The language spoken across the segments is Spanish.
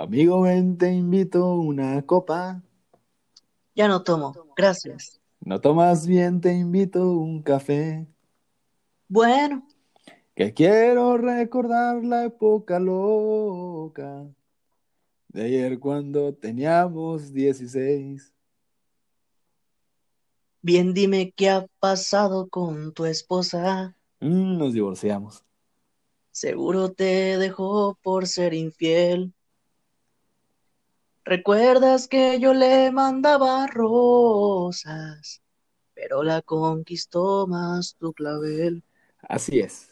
Amigo, ven, te invito una copa. Ya no tomo, gracias. No tomas bien, te invito un café. Bueno, Que quiero recordar la época loca de ayer cuando teníamos 16. bien dime qué ha pasado con tu esposa. Mm, nos divorciamos. Seguro te dejó por ser infiel. ¿Recuerdas que yo le mandaba rosas, pero la conquistó más tu clavel? Así es.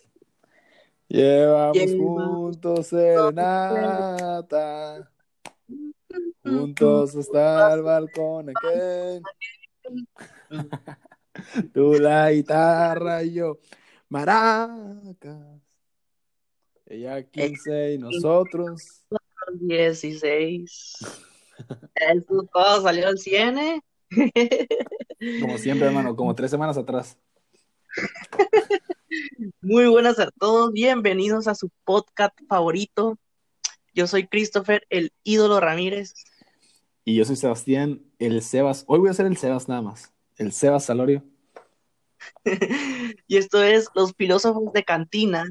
Llevamos Llevamos juntos serenata, juntos hasta el balcón aquel. Tú la guitarra y yo maracas. Ella 15 y nosotros. 16. Eso todo salió al cine. Como siempre, hermano, como tres semanas atrás. Muy buenas a todos, bienvenidos a su podcast favorito. Yo soy Christopher, el ídolo Ramírez. Y yo soy Sebastián, el Sebas. Hoy voy a ser el Sebas nada más. El Sebas Salorio. Y esto es Los filósofos de cantina,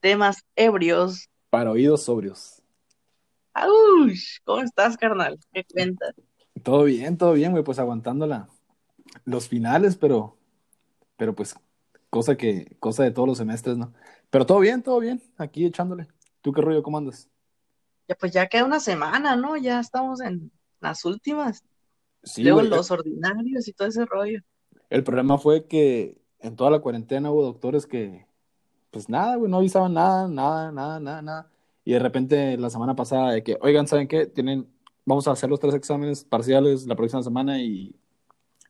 temas ebrios. Para oídos sobrios. ¡Aush! ¿Cómo estás, carnal? ¿Qué cuentas? Todo bien, todo bien, güey. Pues aguantándola. Los finales, pero. Pero pues. Cosa que. Cosa de todos los semestres, ¿no? Pero todo bien, todo bien. Aquí echándole. ¿Tú qué rollo? ¿Cómo andas? Ya pues ya queda una semana, ¿no? Ya estamos en las últimas. Sí, Luego güey. los ordinarios y todo ese rollo. El problema fue que en toda la cuarentena hubo doctores que, pues nada, güey, no avisaban nada, nada, nada, nada, nada. Y de repente la semana pasada de que, oigan, ¿saben qué? Tienen, vamos a hacer los tres exámenes parciales la próxima semana y,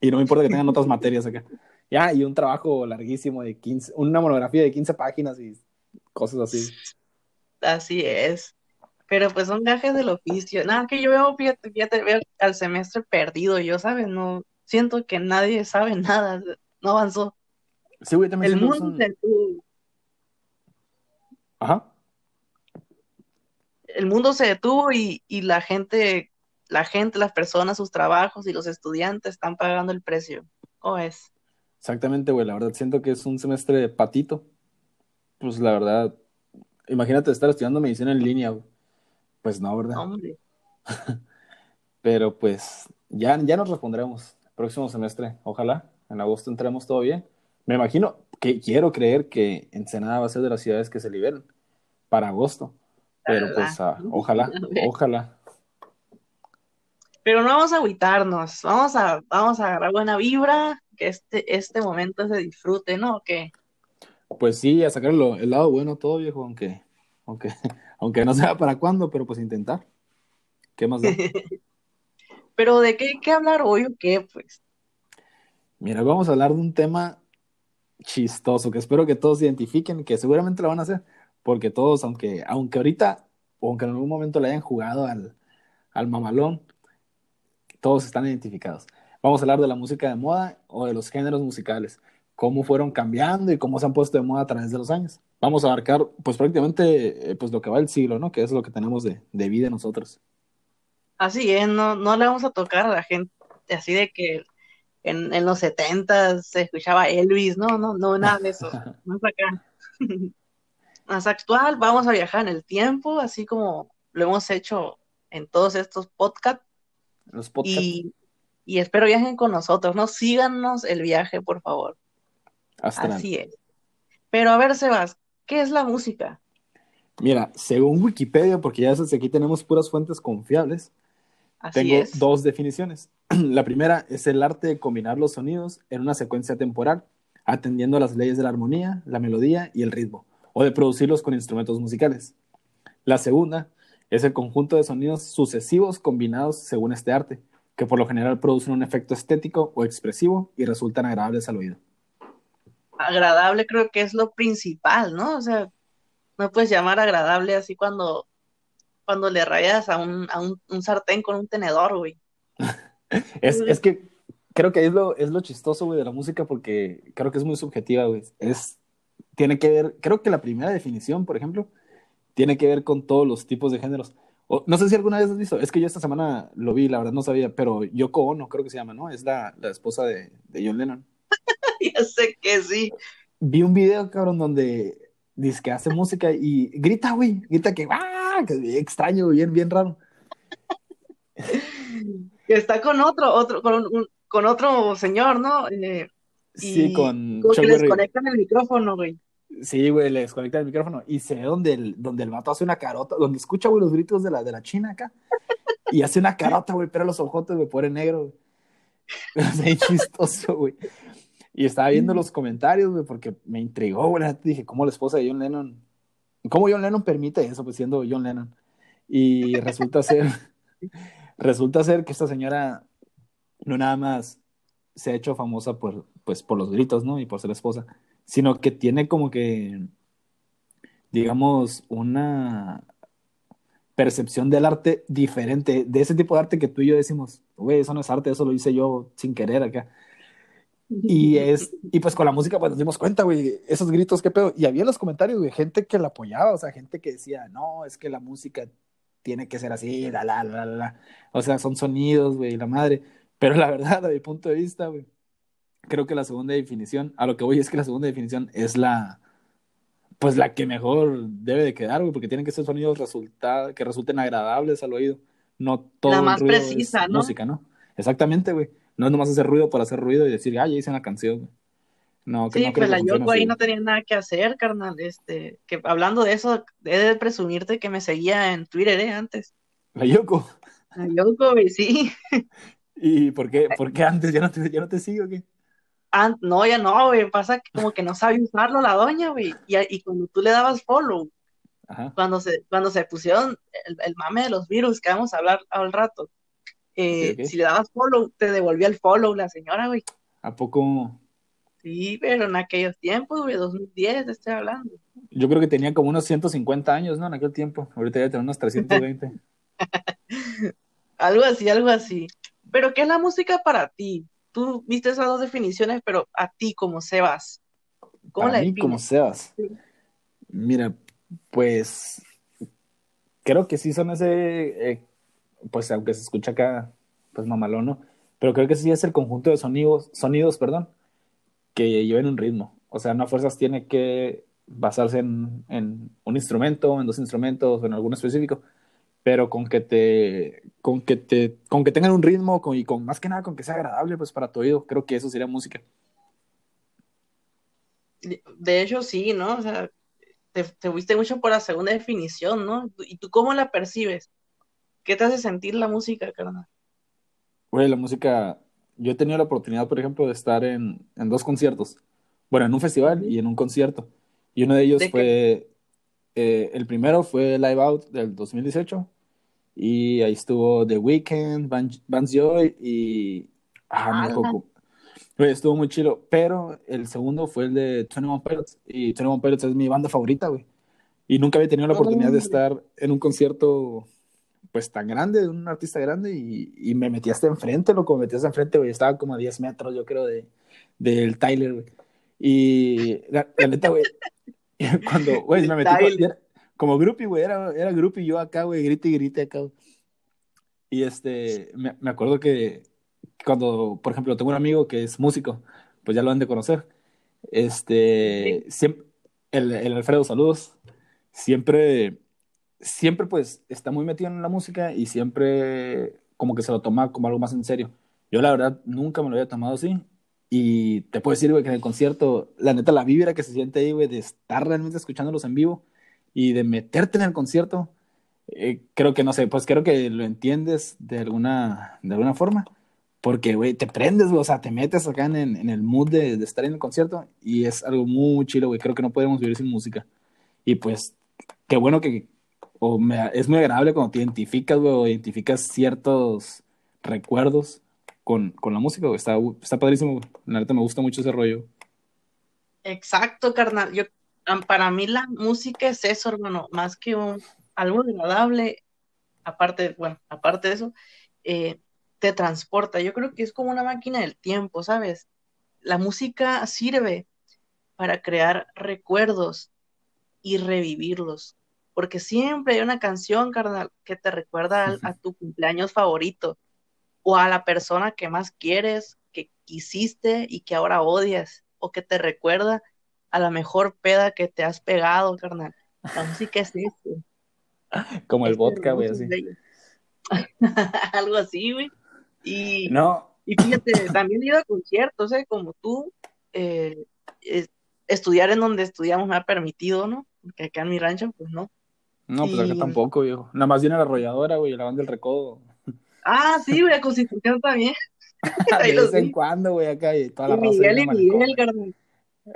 y no me importa que tengan otras materias acá. Ya, y un trabajo larguísimo de 15, una monografía de 15 páginas y cosas así. Así es. Pero pues son gajes del oficio. Nada, que yo veo, fíjate, fíjate, veo al semestre perdido, yo, ¿sabes? No, siento que nadie sabe nada, no avanzó. Sí, güey, también El mundo son- Ajá. El mundo se detuvo y, y la gente, la gente, las personas, sus trabajos y los estudiantes están pagando el precio. ¿Cómo es? Exactamente, güey, la verdad siento que es un semestre de patito. Pues la verdad, imagínate estar estudiando medicina en línea, güey. Pues no, ¿verdad? Hombre, Pero pues ya, ya nos respondremos próximo semestre. Ojalá en agosto entremos todo bien. Me imagino que quiero creer que Ensenada va a ser de las ciudades que se liberen para agosto. Pero pues ah, ojalá, ojalá. pero no vamos a agüitarnos, vamos a, vamos a agarrar buena vibra, que este, este momento se disfrute, ¿no? Que Pues sí, a sacarlo el lado bueno todo, viejo, aunque, aunque, aunque no sea para cuándo, pero pues intentar. ¿Qué más da? Pero ¿de qué hay que hablar hoy o qué? Pues Mira, vamos a hablar de un tema chistoso que espero que todos identifiquen, que seguramente lo van a hacer, porque todos, aunque, aunque ahorita o aunque en algún momento le hayan jugado al, al mamalón, todos están identificados. Vamos a hablar de la música de moda o de los géneros musicales, cómo fueron cambiando y cómo se han puesto de moda a través de los años. Vamos a abarcar, pues prácticamente, eh, pues lo que va el siglo, ¿no? Que es lo que tenemos de, de vida nosotros. así es, no, no le vamos a tocar a la gente así de que en, en los 70 se escuchaba Elvis, no, no, no, nada de eso, más acá. Más actual, vamos a viajar en el tiempo, así como lo hemos hecho en todos estos podcasts Los podcasts. y, y espero viajen con nosotros, ¿no? Síganos el viaje, por favor. Así es. Pero a ver, Sebas, ¿qué es la música? Mira, según Wikipedia, porque ya sabes, aquí tenemos puras fuentes confiables, Así Tengo es. dos definiciones. La primera es el arte de combinar los sonidos en una secuencia temporal, atendiendo a las leyes de la armonía, la melodía y el ritmo, o de producirlos con instrumentos musicales. La segunda es el conjunto de sonidos sucesivos combinados según este arte, que por lo general producen un efecto estético o expresivo y resultan agradables al oído. agradable creo que es lo principal, ¿no? O sea, no puedes llamar agradable así cuando, cuando le rayas a un, a un, un sartén con un tenedor, güey. Es, es que creo que es lo, es lo chistoso, güey, de la música porque creo que es muy subjetiva, güey. Es, tiene que ver, creo que la primera definición, por ejemplo, tiene que ver con todos los tipos de géneros. no sé si alguna vez has visto, es que yo esta semana lo vi, la verdad no sabía, pero Yoko Ono creo que se llama, ¿no? Es la, la esposa de, de John Lennon. ya sé que sí. Vi un video, cabrón, donde dice que hace música y grita, güey, grita que, ¡ah! Que extraño, bien, bien raro. que está con otro, otro, con, con otro señor, ¿no? Eh, sí, con. Como que le desconectan el micrófono, güey. Sí, güey, le desconectan el micrófono y se ve donde el, donde el vato hace una carota, donde escucha, güey, los gritos de la, de la china acá. Y hace una carota, güey, pero los ojotes, güey, pone negro, güey. Es chistoso, güey. Y estaba viendo los comentarios, güey, porque me intrigó, güey. Dije, ¿cómo la esposa de John Lennon? ¿Cómo John Lennon permite eso, pues siendo John Lennon? Y resulta ser, resulta ser que esta señora no nada más se ha hecho famosa por, pues, por los gritos, ¿no? Y por ser esposa, sino que tiene como que, digamos, una percepción del arte diferente, de ese tipo de arte que tú y yo decimos, güey, eso no es arte, eso lo hice yo sin querer acá. Y es, y pues con la música pues nos dimos cuenta, güey, esos gritos, qué pedo. Y había en los comentarios, güey, gente que la apoyaba, o sea, gente que decía, no, es que la música tiene que ser así, la, la, la, la. O sea, son sonidos, güey, la madre. Pero la verdad, a mi punto de vista, güey, creo que la segunda definición, a lo que voy es que la segunda definición es la, pues la que mejor debe de quedar, güey, porque tienen que ser sonidos resulta, que resulten agradables al oído, no todo la más precisa, ¿no? música, ¿no? Exactamente, güey. No es nomás hacer ruido por hacer ruido y decir, ah, ya hice una canción, güey. No, que sí, pues la Yoko ahí no tenía nada que hacer, carnal. Este, que hablando de eso, he de presumirte que me seguía en Twitter, ¿eh? Antes. La Yoko. La Yoko, güey, sí. ¿Y por qué, por qué antes ya no te, ya no te sigo, qué? no, ya no, güey, pasa que como que no sabe usarlo la doña, güey, y, y, cuando tú le dabas follow, Cuando, se, cuando se pusieron el, mame de los virus, que vamos a hablar al rato, eh, si le dabas follow, te devolvía el follow la señora, güey. ¿A poco? Sí, pero en aquellos tiempos, güey, 2010, te estoy hablando. Yo creo que tenía como unos 150 años, ¿no? En aquel tiempo. Ahorita ya tiene unos 320. algo así, algo así. Pero, ¿qué es la música para ti? tú viste esas dos definiciones, pero a ti como Sebas, ¿cómo a mí como Sebas. Mira, pues creo que sí son ese, eh, pues aunque se escucha acá, pues mamalón, ¿no? Pero creo que sí es el conjunto de sonidos, sonidos, perdón, que lleven un ritmo. O sea, no a fuerzas tiene que basarse en, en un instrumento, en dos instrumentos o en alguno específico, pero con que te, con que te, con que tengan un ritmo y con más que nada con que sea agradable pues para tu oído, creo que eso sería música. De hecho, sí, ¿no? O sea, te, te fuiste mucho por la segunda definición, ¿no? ¿Y tú cómo la percibes? ¿Qué te hace sentir la música, carnal? Güey, la música, yo he tenido la oportunidad, por ejemplo, de estar en, en dos conciertos. Bueno, en un festival y en un concierto. Y uno de ellos fue, eh, el primero fue Live Out del 2018 y ahí estuvo The Weeknd, Vance Joy y... Ah, no, estuvo muy chido, pero el segundo fue el de 21 Pilots. Y 21 Pilots es mi banda favorita, güey. Y nunca había tenido la oportunidad de estar en un concierto pues tan grande, de un artista grande. Y, y me metí hasta enfrente, loco, me metí hasta enfrente, güey, estaba como a 10 metros, yo creo, de, del Tyler, güey. Y la, neta, güey, cuando, güey, me metí como groupie, güey, era, era groupie yo acá, güey, grite y grite acá. Y este, me, me, acuerdo que cuando, por ejemplo, tengo un amigo que es músico, pues ya lo han de conocer. Este, siempre, el, el Alfredo, saludos. Siempre, siempre pues está muy metido en la música y siempre como que se lo toma como algo más en serio. Yo la verdad nunca me lo había tomado así. Y te puedo decir, güey, que en el concierto, la neta, la vibra que se siente ahí, güey, de estar realmente escuchándolos en vivo, y de meterte en el concierto, eh, creo que no sé, pues creo que lo entiendes de alguna, de alguna forma, porque, güey, te prendes, güey, o sea, te metes acá en, en el mood de, estar en el concierto y es algo muy chido, güey, creo que no podemos vivir sin música. Y pues, qué bueno que, o me, es muy agradable cuando te identificas, güey, o identificas ciertos recuerdos con, con la música, güey, está, está padrísimo, la verdad me gusta mucho ese rollo. Exacto, carnal, yo para mí la música es eso, hermano, más que un, algo agradable, aparte, bueno, aparte de eso, eh, te transporta. Yo creo que es como una máquina del tiempo, ¿sabes? La música sirve para crear recuerdos y revivirlos. porque siempre hay una canción, carnal, que te recuerda a, tu cumpleaños favorito o a la persona que más quieres, que quisiste y que ahora odias, o que te recuerda a la mejor peda que te has pegado, carnal. La música es eso. Como el vodka, güey, así. Algo así, güey. Y, no. y fíjate, también he ido a conciertos, ¿eh? Como tú, eh, estudiar en donde estudiamos me ha permitido, ¿no? Porque acá en mi rancho, pues no. No, pues acá tampoco, viejo. Nada más viene la arrolladora, güey, la banda del recodo. Ah, sí, güey, a Constitución también. de vez en cuando, güey, acá y toda la y Miguel y Miguel, carnal.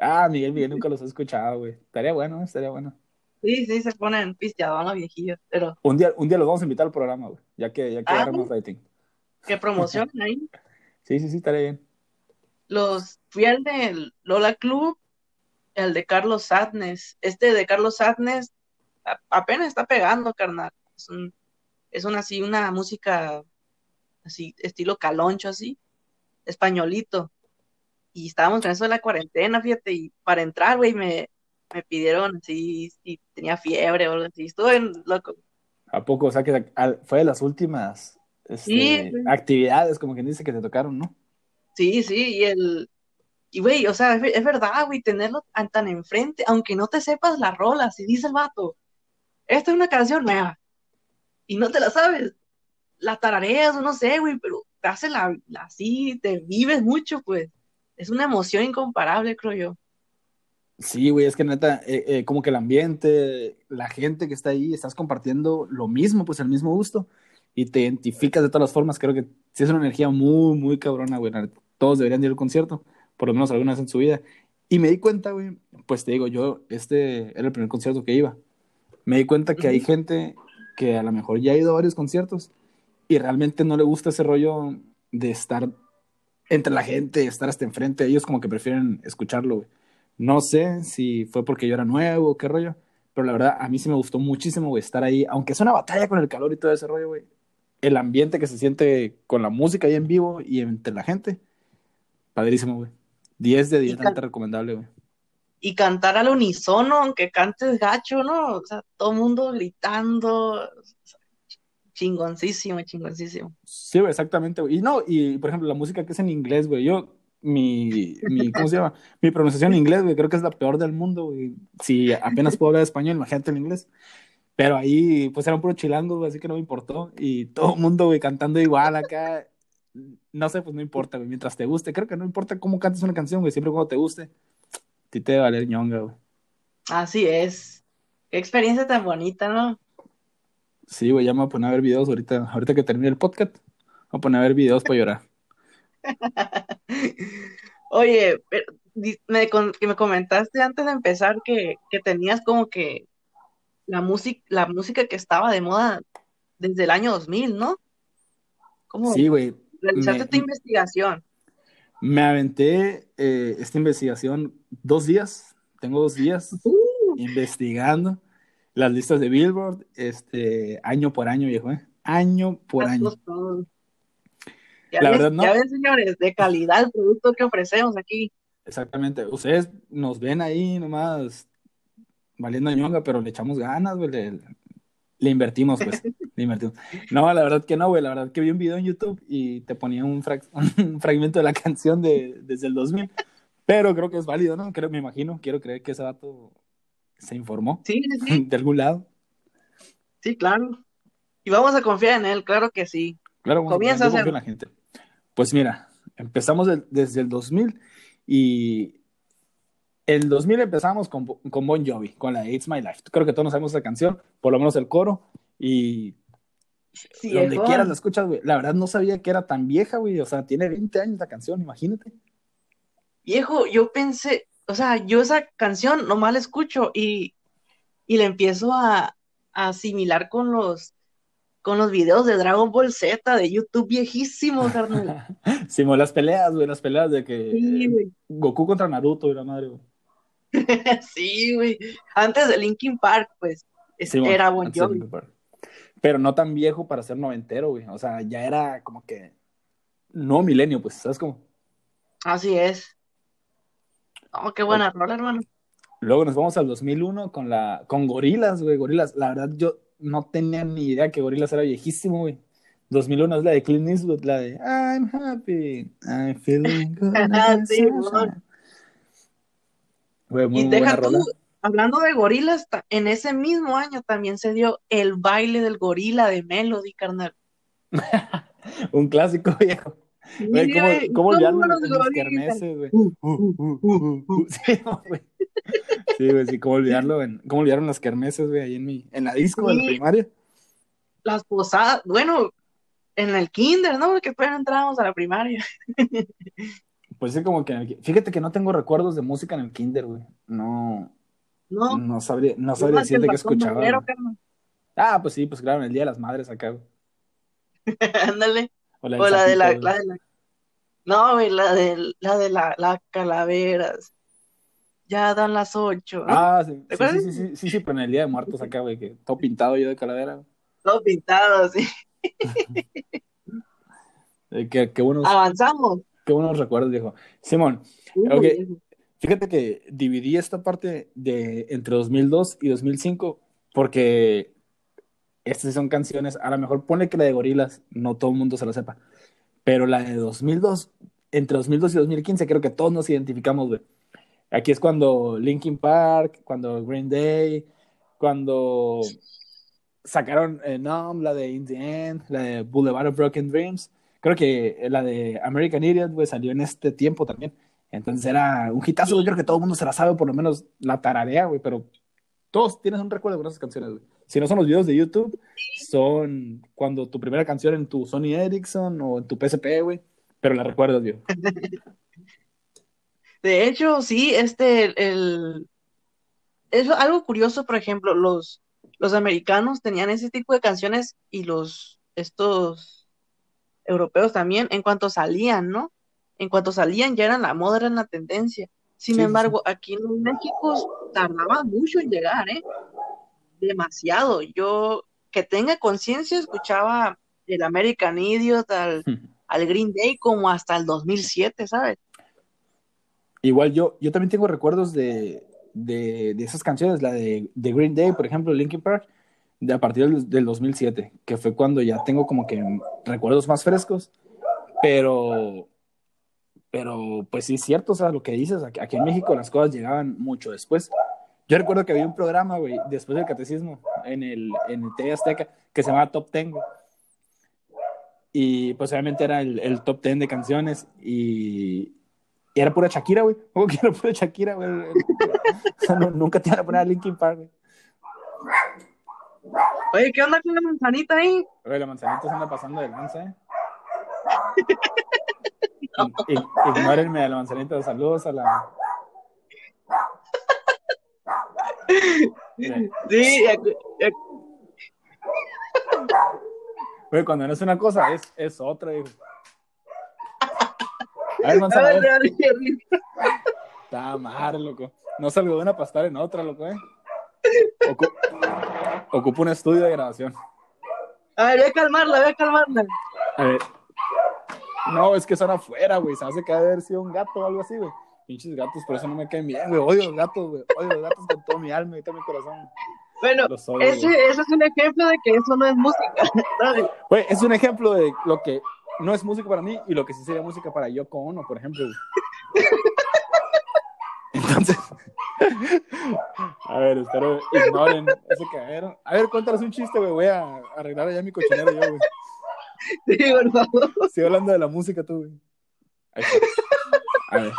Ah, Miguel, Miguel nunca los he escuchado, güey. Estaría bueno, estaría bueno. Sí, sí, se ponen pisteados los viejillos, pero... Un día, un día los vamos a invitar al programa, güey, ya que, ya que ah, rating. Que promocionen ahí. sí, sí, sí, estaría bien. Los, fui al de Lola Club, el de Carlos Sadness. Este de Carlos Sadness apenas está pegando, carnal. Es, un, es una así, una música así, estilo caloncho así, españolito. Y estábamos en eso de la cuarentena, fíjate, y para entrar, güey, me, me pidieron así, si tenía fiebre o algo así, estuve loco. ¿A poco? O sea, que fue de las últimas este, actividades, como quien dice, que te tocaron, ¿no? Sí, sí, y el, y güey, o sea, es, verdad, güey, tenerlo tan, enfrente, aunque no te sepas la rola, si dice el vato, esta es una canción nueva, y no te la sabes, la tarareas o no sé, güey, pero te hace la, así, te vives mucho, pues, es una emoción incomparable, creo yo. Sí, güey, es que neta, eh, eh, como que el ambiente, la gente que está ahí, estás compartiendo lo mismo, pues el mismo gusto, y te identificas de todas las formas, creo que sí es una energía muy, muy cabrona, güey, todos deberían ir al concierto, por lo menos alguna vez en su vida, y me di cuenta, güey, pues te digo, yo, este era el primer concierto que iba, me di cuenta que hay gente que a lo mejor ya ha ido a varios conciertos y realmente no le gusta ese rollo de estar entre la gente, estar hasta enfrente, ellos como que prefieren escucharlo, güey. No sé si fue porque yo era nuevo o qué rollo, pero la verdad a mí sí me gustó muchísimo, güey, estar ahí, aunque es una batalla con el calor y todo ese rollo, güey. El ambiente que se siente con la música ahí en vivo y entre la gente, padrísimo, güey. 10 de 10, tan recomendable, güey. Y cantar al unísono, aunque cantes gacho, ¿no? O sea, todo el mundo gritando, chingoncísimo, chingoncísimo. Sí, güey, exactamente, güey. Y no, y por ejemplo, la música que es en inglés, güey, yo mi, mi, ¿cómo se llama? Mi pronunciación en inglés, güey, creo que es la peor del mundo, güey. Si apenas puedo hablar español, imagínate en inglés. Pero ahí, pues era un puro chilango, güey, así que no me importó. Y todo el mundo, güey, cantando igual acá. No sé, pues no importa, güey, mientras te guste. Creo que no importa cómo cantes una canción, güey, siempre cuando te guste. ti te va a valer ñonga, güey. Así es. Qué experiencia tan bonita, ¿no? Sí, güey, ya me voy a poner a ver videos ahorita, ahorita que termine el podcast. Voy a poner a ver videos para llorar. Oye, me, que me comentaste antes de empezar que, tenías como que la música, la música que estaba de moda desde el año 2000, ¿no? ¿Cómo sí, güey. Realizaste esta investigación. Me aventé eh, esta investigación dos días, tengo dos días uh. investigando las listas de Billboard, este, año por año, viejo, ¿eh? Año por año. Ya la verdad, no. Ya ven, señores, de calidad el producto que ofrecemos aquí. Exactamente. Ustedes nos ven ahí nomás valiendo ñonga, pero le echamos ganas, güey. Le, invertimos, pues. le invertimos. No, la verdad que no, güey. La verdad que vi un video en YouTube y te ponía un, un fragmento de la canción de, desde el 2000. Pero creo que es válido, ¿no? Creo, me imagino, quiero creer que ese dato se informó. Sí, sí. De algún lado. Sí, claro. Y vamos a confiar en él, claro que sí. Claro, Comienza a hacer. La gente. Pues mira, empezamos desde el 2000 y el 2000 empezamos con, con Bon Jovi, con la It's My Life. Creo que todos sabemos esa canción, por lo menos el coro, y donde quieras la escuchas, güey. La verdad no sabía que era tan vieja, güey. O sea, tiene 20 años la canción, imagínate. Viejo, yo pensé, o sea, yo esa canción nomás la escucho y, y la empiezo a, a asimilar con los con los videos de Dragon Ball Z de YouTube viejísimos, carnal. sí, las peleas, güey, las peleas de que Goku contra Naruto y la madre, güey. sí, güey. Antes de Linkin Park, pues, era buen Pero no tan viejo para ser noventero, güey. O sea, ya era como que no milenio, pues, ¿sabes cómo? Así es. Oh, qué buena rola, hermano. Luego nos vamos al 2001 con, la, con Gorilas, güey, Gorilas. La verdad, yo no tenía ni idea que Gorilas era viejísimo, güey. 2001 es la de Clint Eastwood, la de I'm happy, I'm feeling good. sí, güey. y deja tú, hablando de gorilas, en ese mismo año también se dio el baile del gorila de Melody, carnal. Un clásico viejo. Güey, ¿cómo, cómo olvidarlo en, los kermeses, güey? Uh, uh, uh, sí, güey. Sí, güey, sí, cómo olvidarlo en, cómo olvidaron las kermeses, güey, ahí en mi, en la disco de la primaria. Las posadas, bueno, en el kinder, ¿no? Porque no entrábamos a la primaria. Pues sí, como que en el, fíjate que no tengo recuerdos de música en el kinder, güey. No, no, no sabría, no sabría decirte que escuchaba. ah, pues sí, pues claro, en el Día de las Madres acá, güey. Ándale. O la, de la, la, de la, No, güey, la de la de la, la calaveras. Ya dan las ocho. Ah, sí, sí, sí, sí, sí, sí, pero en el Día de Muertos acá, güey, que todo pintado yo de calavera. Todo pintado, sí. Eh, qué, qué buenos, Avanzamos. Qué buenos recuerdos, viejo. Simón, okay. fíjate que dividí esta parte de entre 2002 y 2005 porque estas son canciones, a lo mejor pone que la de Gorilas, no todo el mundo se lo sepa, pero la de 2002, entre 2002 y 2015 creo que todos nos identificamos, güey. Aquí es cuando Linkin Park, cuando Green Day, cuando sacaron eh, Numb, la de In the End, la de Boulevard of Broken Dreams. Creo que la de American Idiot, güey, salió en este tiempo también. Entonces era un hitazo, güey. Creo que todo el mundo se la sabe, por lo menos la tararea, güey, pero todos tienes un recuerdo de esas canciones, güey. Si no son los videos de YouTube, son cuando tu primera canción en tu Sony Ericsson o en tu PSP, güey. Pero la recuerdas, güey. De hecho, sí, este, el, es algo curioso, por ejemplo, los, los americanos tenían ese tipo de canciones y los, estos europeos también, en cuanto salían, ¿no? En cuanto salían ya eran la moda, eran la tendencia. Sin embargo, aquí en México tardaba mucho en llegar, ¿eh? Demasiado. Yo, que tenga conciencia, escuchaba el American Idiot al, al, Green Day como hasta el 2007, ¿sabes? Igual yo, yo también tengo recuerdos de, de, de esas canciones, la de, de, Green Day, por ejemplo, Linkin Park, de a partir del, del 2007, que fue cuando ya tengo como que recuerdos más frescos, pero pero pues sí es cierto, o sea, lo que dices, aquí en México las cosas llegaban mucho después. Yo recuerdo que había un programa, güey, después del catecismo, en el, en el TV Azteca, que se llamaba Top Ten, Y pues obviamente era el, el top ten de canciones y, y era pura Shakira, güey. ¿Cómo que era pura Shakira, güey? o sea, nunca te iban a poner a Linkin Park, güey. Oye, ¿qué onda con la manzanita ahí? Oye, la manzanita se anda pasando de lanza, ¿eh? Ignórenme a la manzanita. Saludos a la. Sí, cuando no es una cosa, es, es otra. A ver, manzana. Está mal, loco. No salgo de una para estar en otra, loco, eh. Ocupo un estudio de grabación. A ver, voy a calmarla, voy a calmarla. A ver. No, es que son afuera, güey. Se hace que haber sido un gato o algo así, güey. Pinches gatos, por eso no me caen bien, güey. Odio los gatos, güey. Odio los gatos con todo mi alma y todo mi corazón. Bueno, ese, es un ejemplo de que eso no es música. Güey, es un ejemplo de lo que no es música para mí y lo que sí sería música para Yoko Ono, por ejemplo. Entonces, a ver, espero ignoren ese cagadero. A ver, cuéntanos un chiste, güey. Voy a arreglar allá mi cochinero yo, güey. Sí, por favor. Estoy hablando de la música tú, güey. A ver.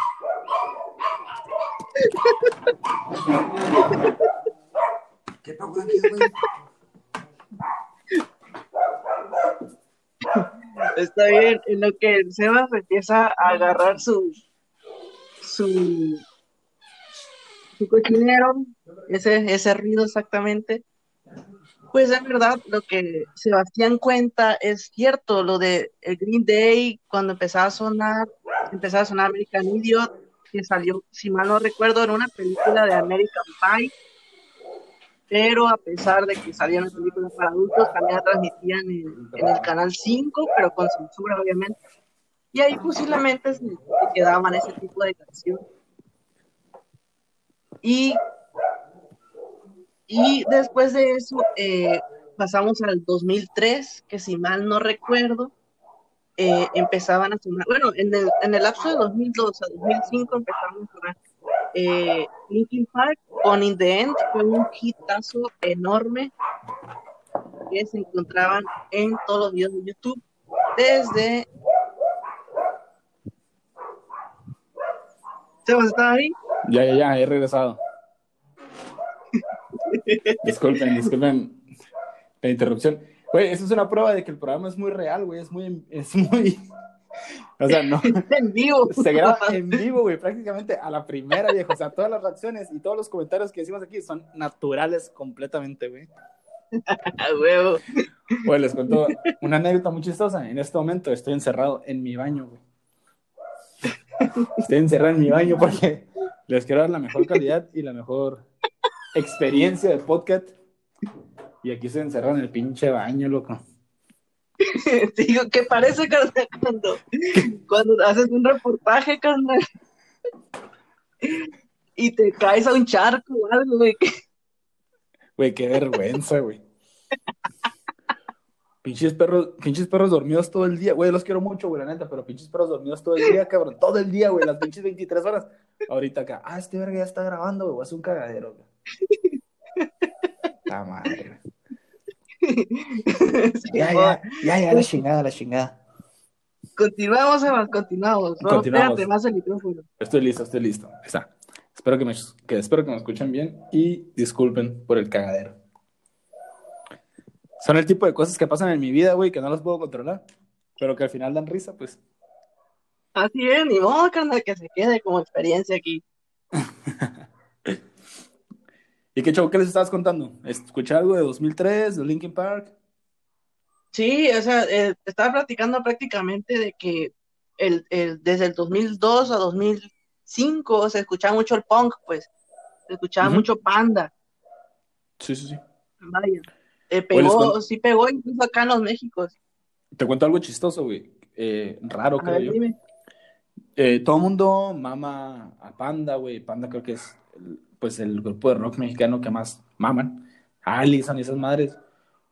Está bien, en lo que Sebas empieza a agarrar su su su cochinero, ese, ese ruido exactamente, pues en verdad lo que Sebastián cuenta es cierto, lo de el Green Day, cuando empezaba a sonar, empezaba a sonar American Idiot, que salió, si mal no recuerdo, en una película de American Pie, pero a pesar de que salía una película para adultos, también la transmitían en, el canal 5, pero con censura obviamente. Y ahí posiblemente se, quedaban ese tipo de canciones. Y Y después de eso, eh, pasamos al 2003, que si mal no recuerdo, eh, empezaban a sonar, bueno, en el, en el lapso de 2002 a 2005 empezaron a sonar eh, Linkin Park con In The End, fue un hitazo enorme que se encontraban en todos los videos de YouTube desde... ¿Sebas está ahí? Ya, ya, ya, he regresado. disculpen, disculpen la interrupción. Güey, eso es una prueba de que el programa es muy real, güey, es muy, es muy, o sea, no. en vivo. Se graba en vivo, güey, prácticamente a la primera, viejo. O sea, todas las reacciones y todos los comentarios que decimos aquí son naturales completamente, güey. A huevo. Güey, les cuento una anécdota muy chistosa. En este momento estoy encerrado en mi baño, güey. Estoy encerrado en mi baño porque les quiero dar la mejor calidad y la mejor experiencia de podcast. Y aquí estoy encerrado en el pinche baño, loco. Te digo, ¿qué parece, carnal, cuando, cuando haces un reportaje, carnal? Y te caes a un charco o algo, güey. Güey, qué vergüenza, güey. Pinches perros, pinches perros dormidos todo el día. Güey, los quiero mucho, güey, la neta, pero pinches perros dormidos todo el día, cabrón. Todo el día, güey, las pinches 23 horas. Ahorita acá, ah, este verga ya está grabando, güey, voy a hacer un cagadero, güey. La madre, Ya, ya, ya, ya, la chingada, la chingada. Continuamos, Sebas, continuamos. No, Continuamos. espérate más el micrófono. Estoy listo, estoy listo. Ahí Está. Espero que me, que, espero que me escuchen bien y disculpen por el cagadero. Son el tipo de cosas que pasan en mi vida, güey, que no las puedo controlar, pero que al final dan risa, pues. Así es, ni modo, carnal, que se quede como experiencia aquí. ¿Y qué chavo, qué les estabas contando? ¿Escuché algo de 2003, de Linkin Park? Sí, o sea, eh, estaba platicando prácticamente de que el, el, desde el 2002 a 2005 se escuchaba mucho el punk, pues. Se escuchaba mucho Panda. Sí, sí, sí. Vaya. Eh, pegó, sí pegó incluso acá en los Méxicos. Te cuento algo chistoso, güey. Eh, raro, A creo ver, yo. dime. Eh, todo el mundo mama a Panda, güey. Panda creo que es el- pues el grupo de rock mexicano que más maman. Allison y esas madres.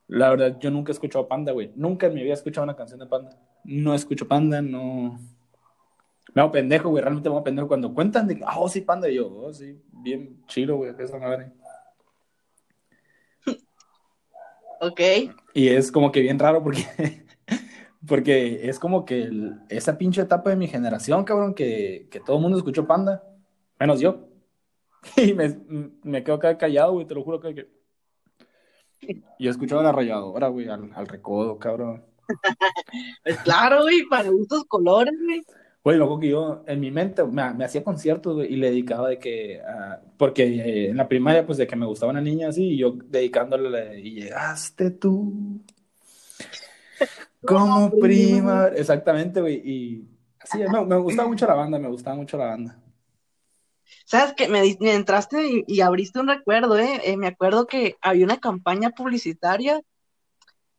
La verdad, yo nunca he escuchado Panda, güey. Nunca en mi vida he escuchado una canción de Panda. No escucho Panda, no. Me hago pendejo, güey. Realmente me hago pendejo cuando cuentan de que, ah, oh, sí, Panda. Y yo, oh, sí, bien chido, güey. que esa madre. Ok. Y es como que bien raro porque, porque es como que el- esa pinche etapa de mi generación, cabrón, que, que todo el mundo escuchó Panda, menos yo. Y me, me quedo acá callado, güey, te lo juro que... Yo escuchaba la rayadora, güey, al, al recodo, cabrón. Pues claro, güey, para gustos colores, güey. Güey, loco que yo en mi mente me, me hacía conciertos, güey, y le dedicaba de que, ah, porque eh, en la primaria, pues de que me gustaba una niña así, y yo dedicándole, y llegaste tú, como prima, exactamente, güey, y así, me, me gustaba mucho la banda, me gustaba mucho la banda. ¿Sabes qué? Me, me entraste y, y abriste un recuerdo, ¿eh? Eh, Me acuerdo que había una campaña publicitaria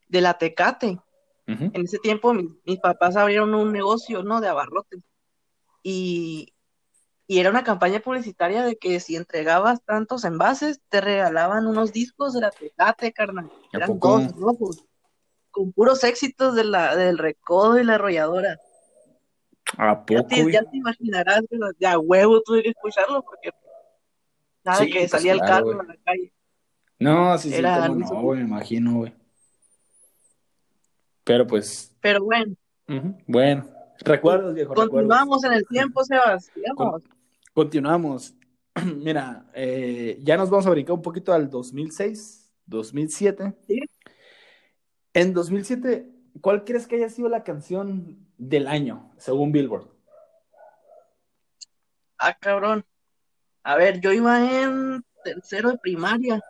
de la Tecate. En ese tiempo mi- mis papás abrieron un negocio, ¿no? De abarrotes. Y, y era una campaña publicitaria de que si entregabas tantos envases, te regalaban unos discos de la Tecate, carnal. ¿A Eran dos rojos, con puros éxitos de la, del recodo y la arrolladora. ¿A Ya poco, te, güey? ya te imaginarás, de a huevo tuve que escucharlo porque nada Sí, que pues salía el carro güey. a la calle. No, sí, sí, Era Luis no, güey, me imagino, güey. Pero pues, Pero bueno, bueno, recuerdos, viejo, recuerdos. continuamos en el tiempo, Sebas. Sigamos. Continuamos. Mira, eh, ya nos vamos a brincar un poquito al 2006, 2007. Sí. En 2007, ¿cuál crees que haya sido la canción del año, según Billboard? Ah, cabrón. A ver, yo iba en tercero de primaria.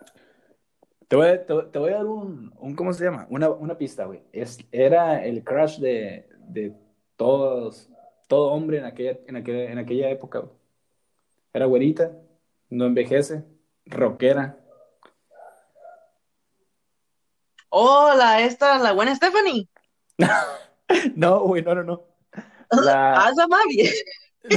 Te voy, a- te, voy- te voy a dar un, un- ¿cómo se llama? Una, una pista, güey. Es, era el crush de, de todos, todo hombre en aquella, en aquella, en aquella época, güey. Era güerita, no envejece, rockera. Hola, esta, la buena Stephanie. No, güey, no, no, no. La, Ah, mami.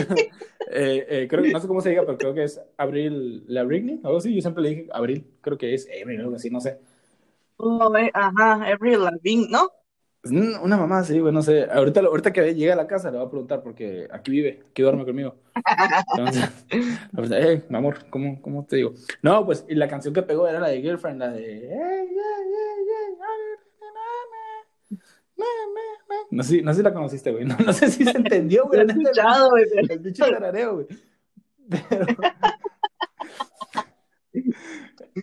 eh, eh, creo que no sé cómo se diga, pero creo que es Abril Lavigne, algo así. Yo siempre le dije Abril, creo que es Abril, algo así, no sé. Oh, eh, ajá, Abril Lavigne, ¿no? Una mamá, sí, güey, no sé. Ahorita, ahorita que llegue a la casa le voy a preguntar porque aquí vive, aquí duerme conmigo. Entonces, pues, eh, mi amor, ¿cómo, ¿cómo te digo? No, pues, y la canción que pegó era la de Girlfriend, la de. No sé, no sé si la conociste, güey. No, no sé si se entendió, güey. Lo he escuchado, güey. El bicho tarareo, güey. Pero...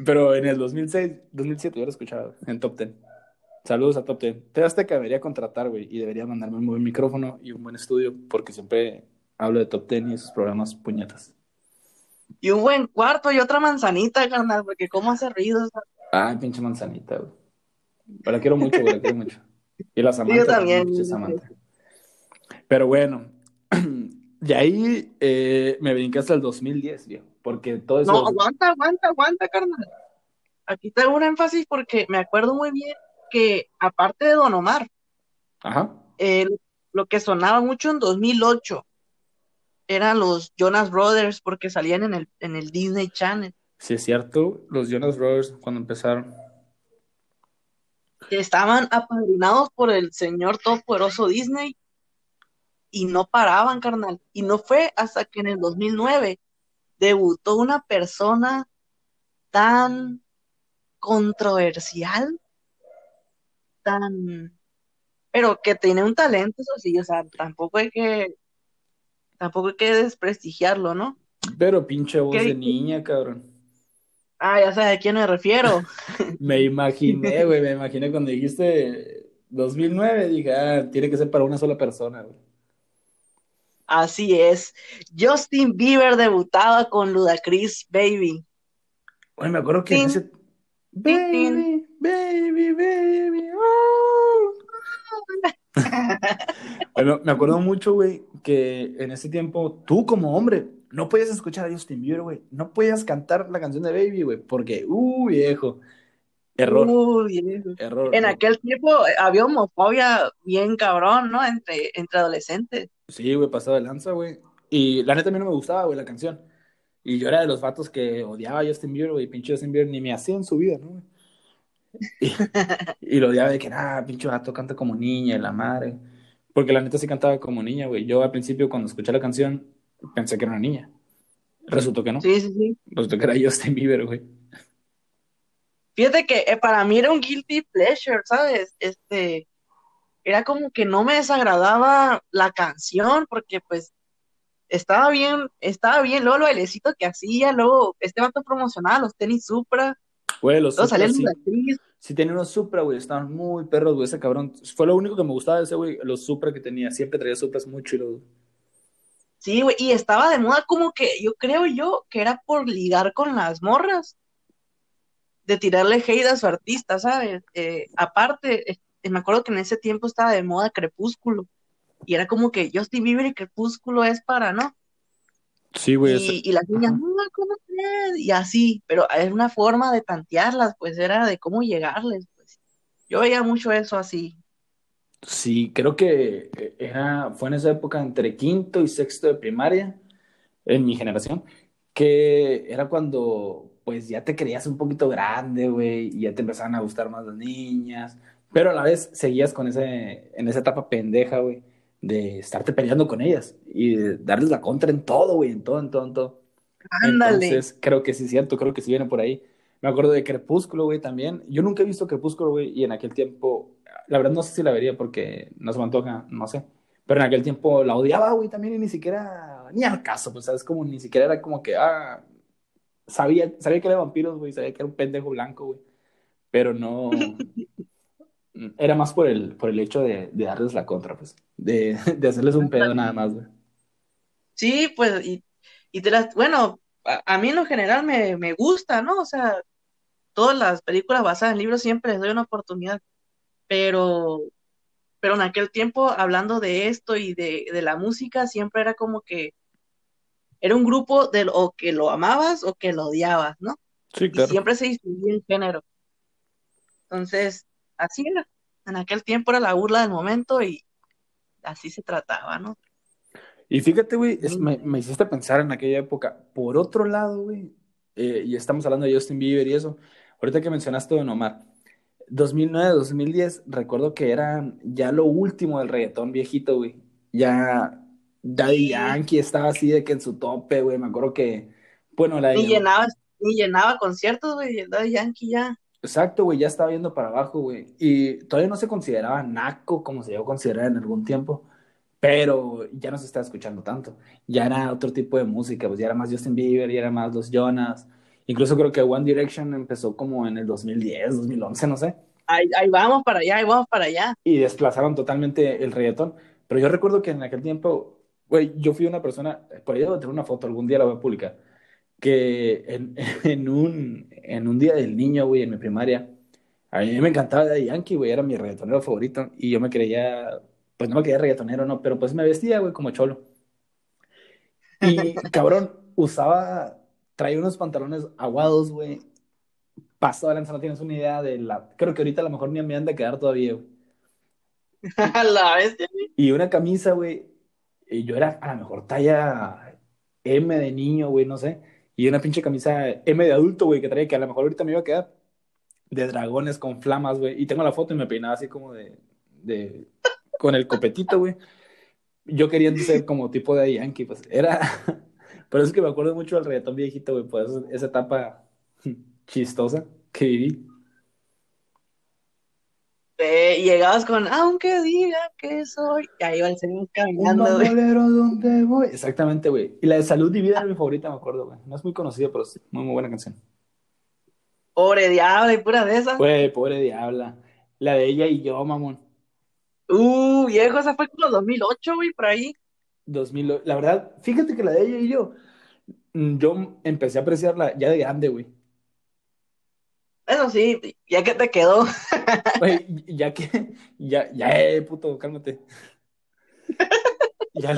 Pero en el 2006, 2007 yo lo escuchaba en Top Ten. Saludos a Top Ten. Te Azteca debería contratar, güey, y debería mandarme un buen micrófono y un buen estudio, porque siempre hablo de Top Ten y esos programas puñetas. Y un buen cuarto y otra manzanita, carnal, porque cómo hace ruido. Ah, pinche manzanita, güey. Pero la quiero mucho, güey, la quiero mucho. Y la Samantha. Yo también. pinche Samantha. Pero bueno, de ahí eh, me brinqué hasta el 2010, viejo, porque todo eso... No, aguanta, aguanta, aguanta, carnal. Aquí tengo un énfasis porque me acuerdo muy bien que, aparte de Don Omar, Ajá. eh, lo que sonaba mucho en 2008 eran los Jonas Brothers porque salían en el, en el Disney Channel. Sí, es cierto, los Jonas Brothers cuando empezaron. que estaban apadrinados por el señor todopoderoso Disney y no paraban, carnal. Y no fue hasta que en el 2009 debutó una persona tan controversial, tan... pero que tiene un talento, eso sí, o sea, tampoco hay que, tampoco hay que desprestigiarlo, ¿no? Pero pinche voz ¿Qué de niña, cabrón. Ah, ya sabes a quién me refiero. Me imaginé, güey, me imaginé cuando dijiste 2009, dije, ah, tiene que ser para una sola persona, güey. Así es. Justin Bieber debutaba con Ludacris Baby. Güey, me acuerdo que en ese... Baby, baby, baby. Bueno, me acuerdo mucho, güey, que en ese tiempo tú como hombre no podías escuchar a Justin Bieber, güey. No podías cantar la canción de Baby, güey, porque, uh, viejo. Error, Uy, viejo. error. En aquel tiempo eh, había homofobia bien cabrón, ¿no? Entre, entre adolescentes. Sí, güey, pasado de lanza, güey. Y la neta a mí no me gustaba, güey, la canción. Y yo era de los vatos que odiaba a Justin Bieber, güey. Pinche Justin Bieber ni me hacía en su vida, ¿no? güey? Y, y lo odiaba de que, nada, pinche vato canta como niña, la madre. Porque la neta sí cantaba como niña, güey. Yo al principio, cuando escuché la canción, pensé que era una niña. Resultó que no. Sí, sí, sí. Resultó que era Justin Bieber, güey. Fíjate que eh, para mí era un guilty pleasure, ¿sabes? Este, era como que no me desagradaba la canción porque pues estaba bien, estaba bien, luego el bailecito que hacía, luego este vato promocionaba los tenis Supra, Güey, los luego Supra sí, Ludacris, sí tenía unos Supra, güey. Estaban muy perros, güey. Ese cabrón. Fue lo único que me gustaba de ese, güey. Los Supra que tenía. Siempre traía Supras muy chilos. sí, güey, y estaba de moda como que yo creo yo que era por ligar con las morras, de tirarle hate a su artista, ¿sabes? Eh, aparte, eh, me acuerdo que en ese tiempo estaba de moda Crepúsculo, y era como que Justin Bieber y Crepúsculo es para, ¿no? Sí, güey. ese- Y, y las niñas, Ajá. no, ¿cómo crees? Y así, pero es una forma de tantearlas, pues era de cómo llegarles, pues. Yo veía mucho eso así. Sí, creo que eh, era, fue en esa época entre quinto y sexto de primaria, en mi generación, que era cuando pues ya te creías un poquito grande, güey, y ya te empezaban a gustar más las niñas, pero a la vez seguías con ese, en esa etapa pendeja, güey, de estarte peleando con ellas y de darles la contra en todo, güey, en todo, en todo, en todo. Ándale. Entonces, creo que sí es cierto, creo que sí viene por ahí. Me acuerdo de Crepúsculo, güey, también. Yo nunca he visto Crepúsculo, güey, y en aquel tiempo, la verdad no sé si la vería porque no se me antoja, no sé. Pero en aquel tiempo la odiaba, güey, también, y ni siquiera, ni al caso, pues, ¿sabes? Como ni siquiera era como que, ah, sabía, sabía que era vampiros, güey, sabía que era un pendejo blanco, güey, pero no, era más por el, por el hecho de, de darles la contra, pues, de, de hacerles un pedo nada más, güey. Sí, pues, y, y te las, bueno, a, a mí en lo general me, me gusta, ¿no? O sea, todas las películas basadas en libros siempre les doy una oportunidad, pero, pero en aquel tiempo, hablando de esto y de, de la música, siempre era como que era un grupo de o que lo amabas o que lo odiabas, ¿no? Sí, Y claro. siempre se distinguía en género. Entonces, así era. En aquel tiempo era la burla del momento y así se trataba, ¿no? Y fíjate, güey, me, me, hiciste pensar en aquella época. Por otro lado, güey, eh, y estamos hablando de Justin Bieber y eso, ahorita que mencionaste Don Omar, 2009, 2010, recuerdo que era ya lo último del reggaetón viejito, güey. Ya Daddy Yankee estaba así de que en su tope, güey. Me acuerdo que, bueno, la... Y llenaba, y llenaba conciertos, güey, Daddy Yankee ya. Exacto, güey, ya estaba viendo para abajo, güey. Y todavía no se consideraba naco como se llegó a considerar en algún tiempo, pero ya no se estaba escuchando tanto. Ya era otro tipo de música, pues ya era más Justin Bieber, ya era más los Jonas. Incluso creo que One Direction empezó como en el 2010, 2011, no sé. Ahí, ahí vamos para allá, ahí vamos para allá. Y desplazaron totalmente el reggaetón. Pero yo recuerdo que en aquel tiempo, güey, yo fui una persona, por ahí debo tener una foto, algún día la voy a publicar que en, en, un, en un día del niño, güey, en mi primaria, a mí me encantaba de Yankee, güey, era mi reggaetonero favorito, y yo me creía, pues no me creía reggaetonero, no, pero pues me vestía, güey, como cholo. Y cabrón, usaba, traía unos pantalones aguados, güey, pasó lanza, no tienes una idea de la, creo que ahorita a lo mejor ni me han de quedar todavía, güey. la bestia, Y una camisa, güey, y yo era a lo mejor talla M de niño, güey, no sé y una pinche camisa M de adulto, güey, que traía que a lo mejor ahorita me iba a quedar de dragones con flamas, güey. Y tengo la foto y me peinaba así como de, con el copetito, güey. Yo quería ser como tipo de Yankee, pues era. Pero es que me acuerdo mucho del reggaetón viejito, güey, pues esa etapa chistosa que viví. Eh, llegabas con, aunque diga que soy, y ahí va el señor caminando, güey. donde voy. Exactamente, güey. Y la de Salud Divina es mi favorita, me acuerdo, güey. No es muy conocida, pero es muy, muy buena canción. Pobre Diabla, y pura de esas. Güey, pobre Diabla. La de ella y yo, mamón. Uh, viejo, esa fue como 2008, güey, por ahí. 2000, la verdad, fíjate que la de ella y yo, mm, yo empecé a apreciarla ya de grande, güey. Eso sí, ya que te quedó. Güey, ya que, ya, ya, eh, puto, cálmate. Ya,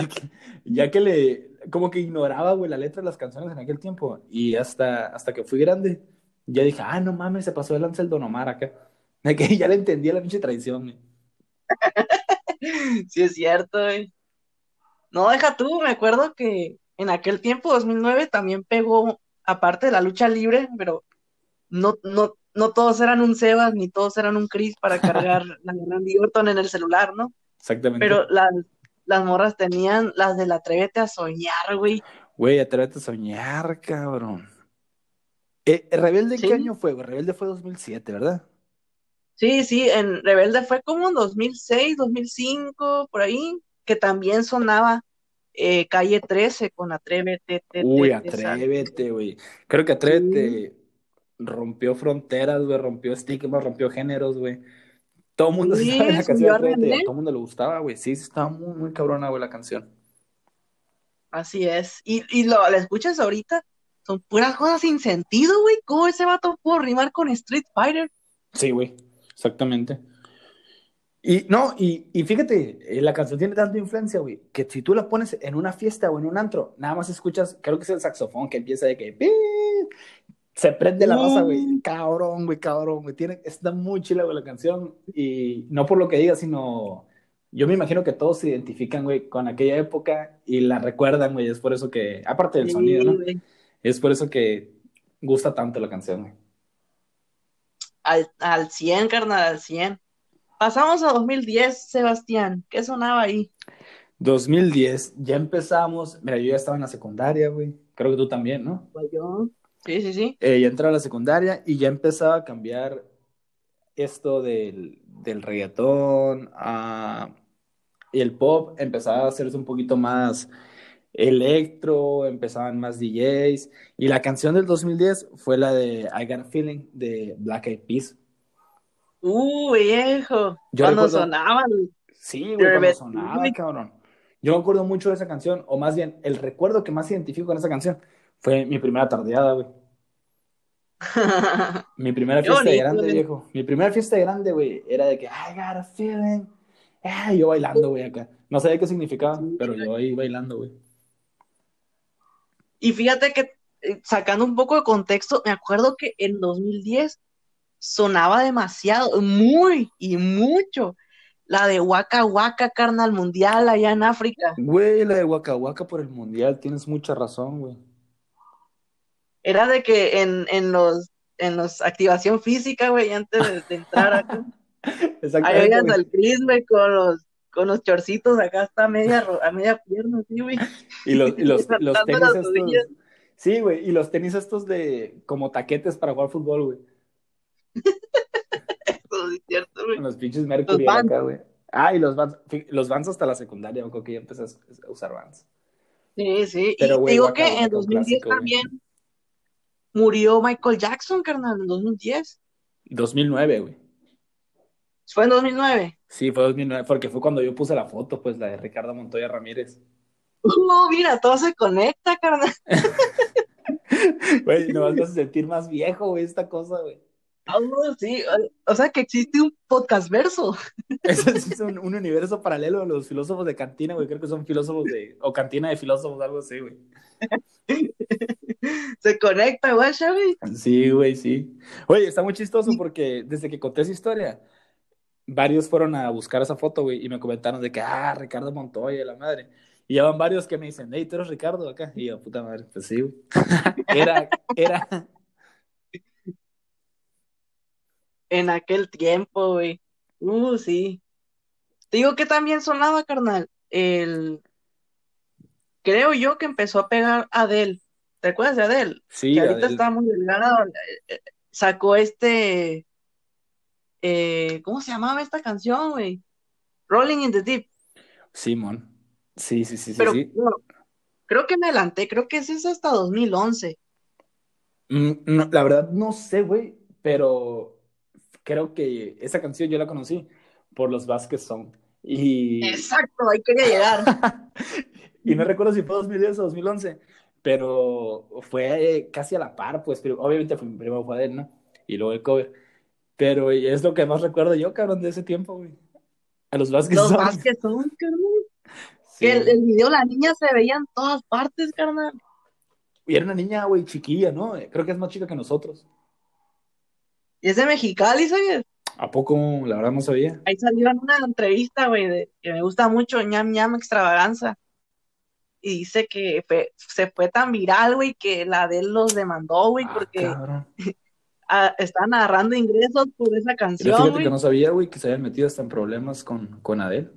ya que le, como que ignoraba, güey, la letra de las canciones en aquel tiempo. Y hasta, hasta que fui grande, ya dije, ah, no mames, se pasó el lance el Don Omar acá. De que ya le entendí la pinche traición, güey. Sí, es cierto, güey. No, deja tú, me acuerdo que en aquel tiempo, 2009, también pegó, aparte de la lucha libre, pero no, no, no todos eran un Sebas ni todos eran un Chris para cargar la Randy Orton en el celular, ¿no? Exactamente. Pero las, las morras tenían las del Atrévete a soñar, güey. Güey, Atrévete a soñar, cabrón. Eh, ¿Rebelde qué año fue? Rebelde fue 2007, ¿verdad? Sí, sí, en Rebelde fue como en 2006, 2005, por ahí, que también sonaba eh, Calle 13 con Atrévete. Uy, Atrévete, güey. Creo que Atrévete rompió fronteras, güey, rompió estigmas, rompió géneros, güey. Todo el mundo sí, sabe la canción de todo el mundo le gustaba, güey. Sí, estaba muy, muy cabrona, güey, la canción. Así es. Y, y lo, la escuchas ahorita, son puras cosas sin sentido, güey. ¿Cómo ese vato pudo rimar con Street Fighter? Sí, güey, exactamente. Y no, y, y fíjate, eh, la canción tiene tanta influencia, güey, que si tú la pones en una fiesta o en un antro, nada más escuchas, creo que es el saxofón que empieza de que se prende la raza, güey. Cabrón, güey, cabrón, güey. Tiene, está muy chila, güey, la canción. Y no por lo que diga, sino. Yo me imagino que todos se identifican, güey, con aquella época y la recuerdan, güey. Es por eso que. Aparte del sonido, ¿no? Es por eso que gusta tanto la canción, güey. Al, al 100, carnal, al 100. Pasamos a 2010, Sebastián. ¿Qué sonaba ahí? 2010, ya empezamos. Mira, yo ya estaba en la secundaria, güey. Creo que tú también, ¿no? Pues yo. Sí, sí, sí. Eh, ya entraba a la secundaria y ya empezaba a cambiar esto del, del reggaetón y el pop empezaba a hacerse un poquito más electro, empezaban más DJs y la canción del 2010 fue la de I Got a Feeling de Black Eyed Peas. Uh, viejo. cuando sonaban. Sí, güey, cuando sonaba, cabrón. Yo me acuerdo mucho de esa canción, o más bien, el recuerdo que más identifico con esa canción fue mi primera tardeada, güey. Mi primera fiesta de grande, viejo. Mi primera fiesta de grande, güey, era de que, I got a feeling. Ah, yo bailando, güey, acá. No sabía qué significaba, pero yo ahí bailando, güey. Y fíjate que, eh, sacando un poco de contexto, me acuerdo que en 2010 sonaba demasiado, muy y mucho la de Waka Waka, carnal, mundial allá en África. Güey, la de Waka Waka por el mundial, tienes mucha razón, güey. Era de que en, en los en los activación física, güey, antes de, de entrar acá. Ahí güey. al Chris, güey, con los, con los chorcitos acá hasta a media, a media pierna, sí, güey. Y los, y los, los tenis estos. rodillas. Sí, güey, y los tenis estos de como taquetes para jugar fútbol, güey. Eso es cierto, güey. Con los pinches Mercury Los acá, güey. Ah, y los Vans, los Vans hasta la secundaria, yo creo que ya empecé a usar Vans. Sí, sí. Pero, y digo que en 2010 clásico, también murió Michael Jackson, carnal, en 2010. 2009, güey. Fue en 2009. Sí, fue 2009, porque fue cuando yo puse la foto, pues, la de Ricardo Montoya Ramírez. Uh, mira, todo se conecta, carnal. Güey, nomás me hace sentir más viejo, güey, esta cosa, güey. Ah, sí, o sea que existe un podcast verso. Eso es un, un universo paralelo a los filósofos de cantina, güey. Creo que son filósofos de. O cantina de filósofos, algo así, güey. Se conecta, güey, Xavi. Sí, güey, sí. Oye, está muy chistoso porque desde que conté esa historia, varios fueron a buscar esa foto, güey, y me comentaron de que, ah, Ricardo Montoya, la madre. Y ya van varios que me dicen, hey, tú eres Ricardo acá. Y yo, puta madre, pues sí, güey. Era, era. En aquel tiempo, güey. Uh, sí. Te digo que también sonaba, carnal. El. Creo yo que empezó a pegar Adele. ¿Te acuerdas de Adele? Sí, que ahorita Adele. está muy delgada. eh, eh, Sacó este. eh, ¿cómo se llamaba esta canción, güey? Rolling in the Deep. Simón. Sí, sí, sí, sí, Pero sí. creo que me adelanté. Creo que ese es hasta 2011. Mm, no, la verdad no sé, güey, pero creo que esa canción yo la conocí por los Vázquez Song. Y, Exacto, ahí quería llegar. y no recuerdo si fue 2010 o 2011, pero fue casi a la par, pues, pero obviamente fue, primero fue Adele, ¿no? Y luego el cover. Pero es lo que más recuerdo yo, cabrón, de ese tiempo, güey. A los Vázquez Los Song. Vázquez son. Sí, Que el, el video, la niña se veía en todas partes, carnal. Y era una niña, güey, chiquilla, ¿no? Creo que es más chica que nosotros. Y es de Mexicali, ¿sabes? ¿A poco? La verdad no sabía. Ahí salió en una entrevista, güey, que me gusta mucho, ñam ñam extravaganza. Y dice que fue- se fue tan viral, güey, que la de él los demandó, güey, Ah, porque ah, están agarrando ingresos por esa Pero canción, fíjate güey. que no sabía, güey, que se habían metido hasta en problemas con, con Adele.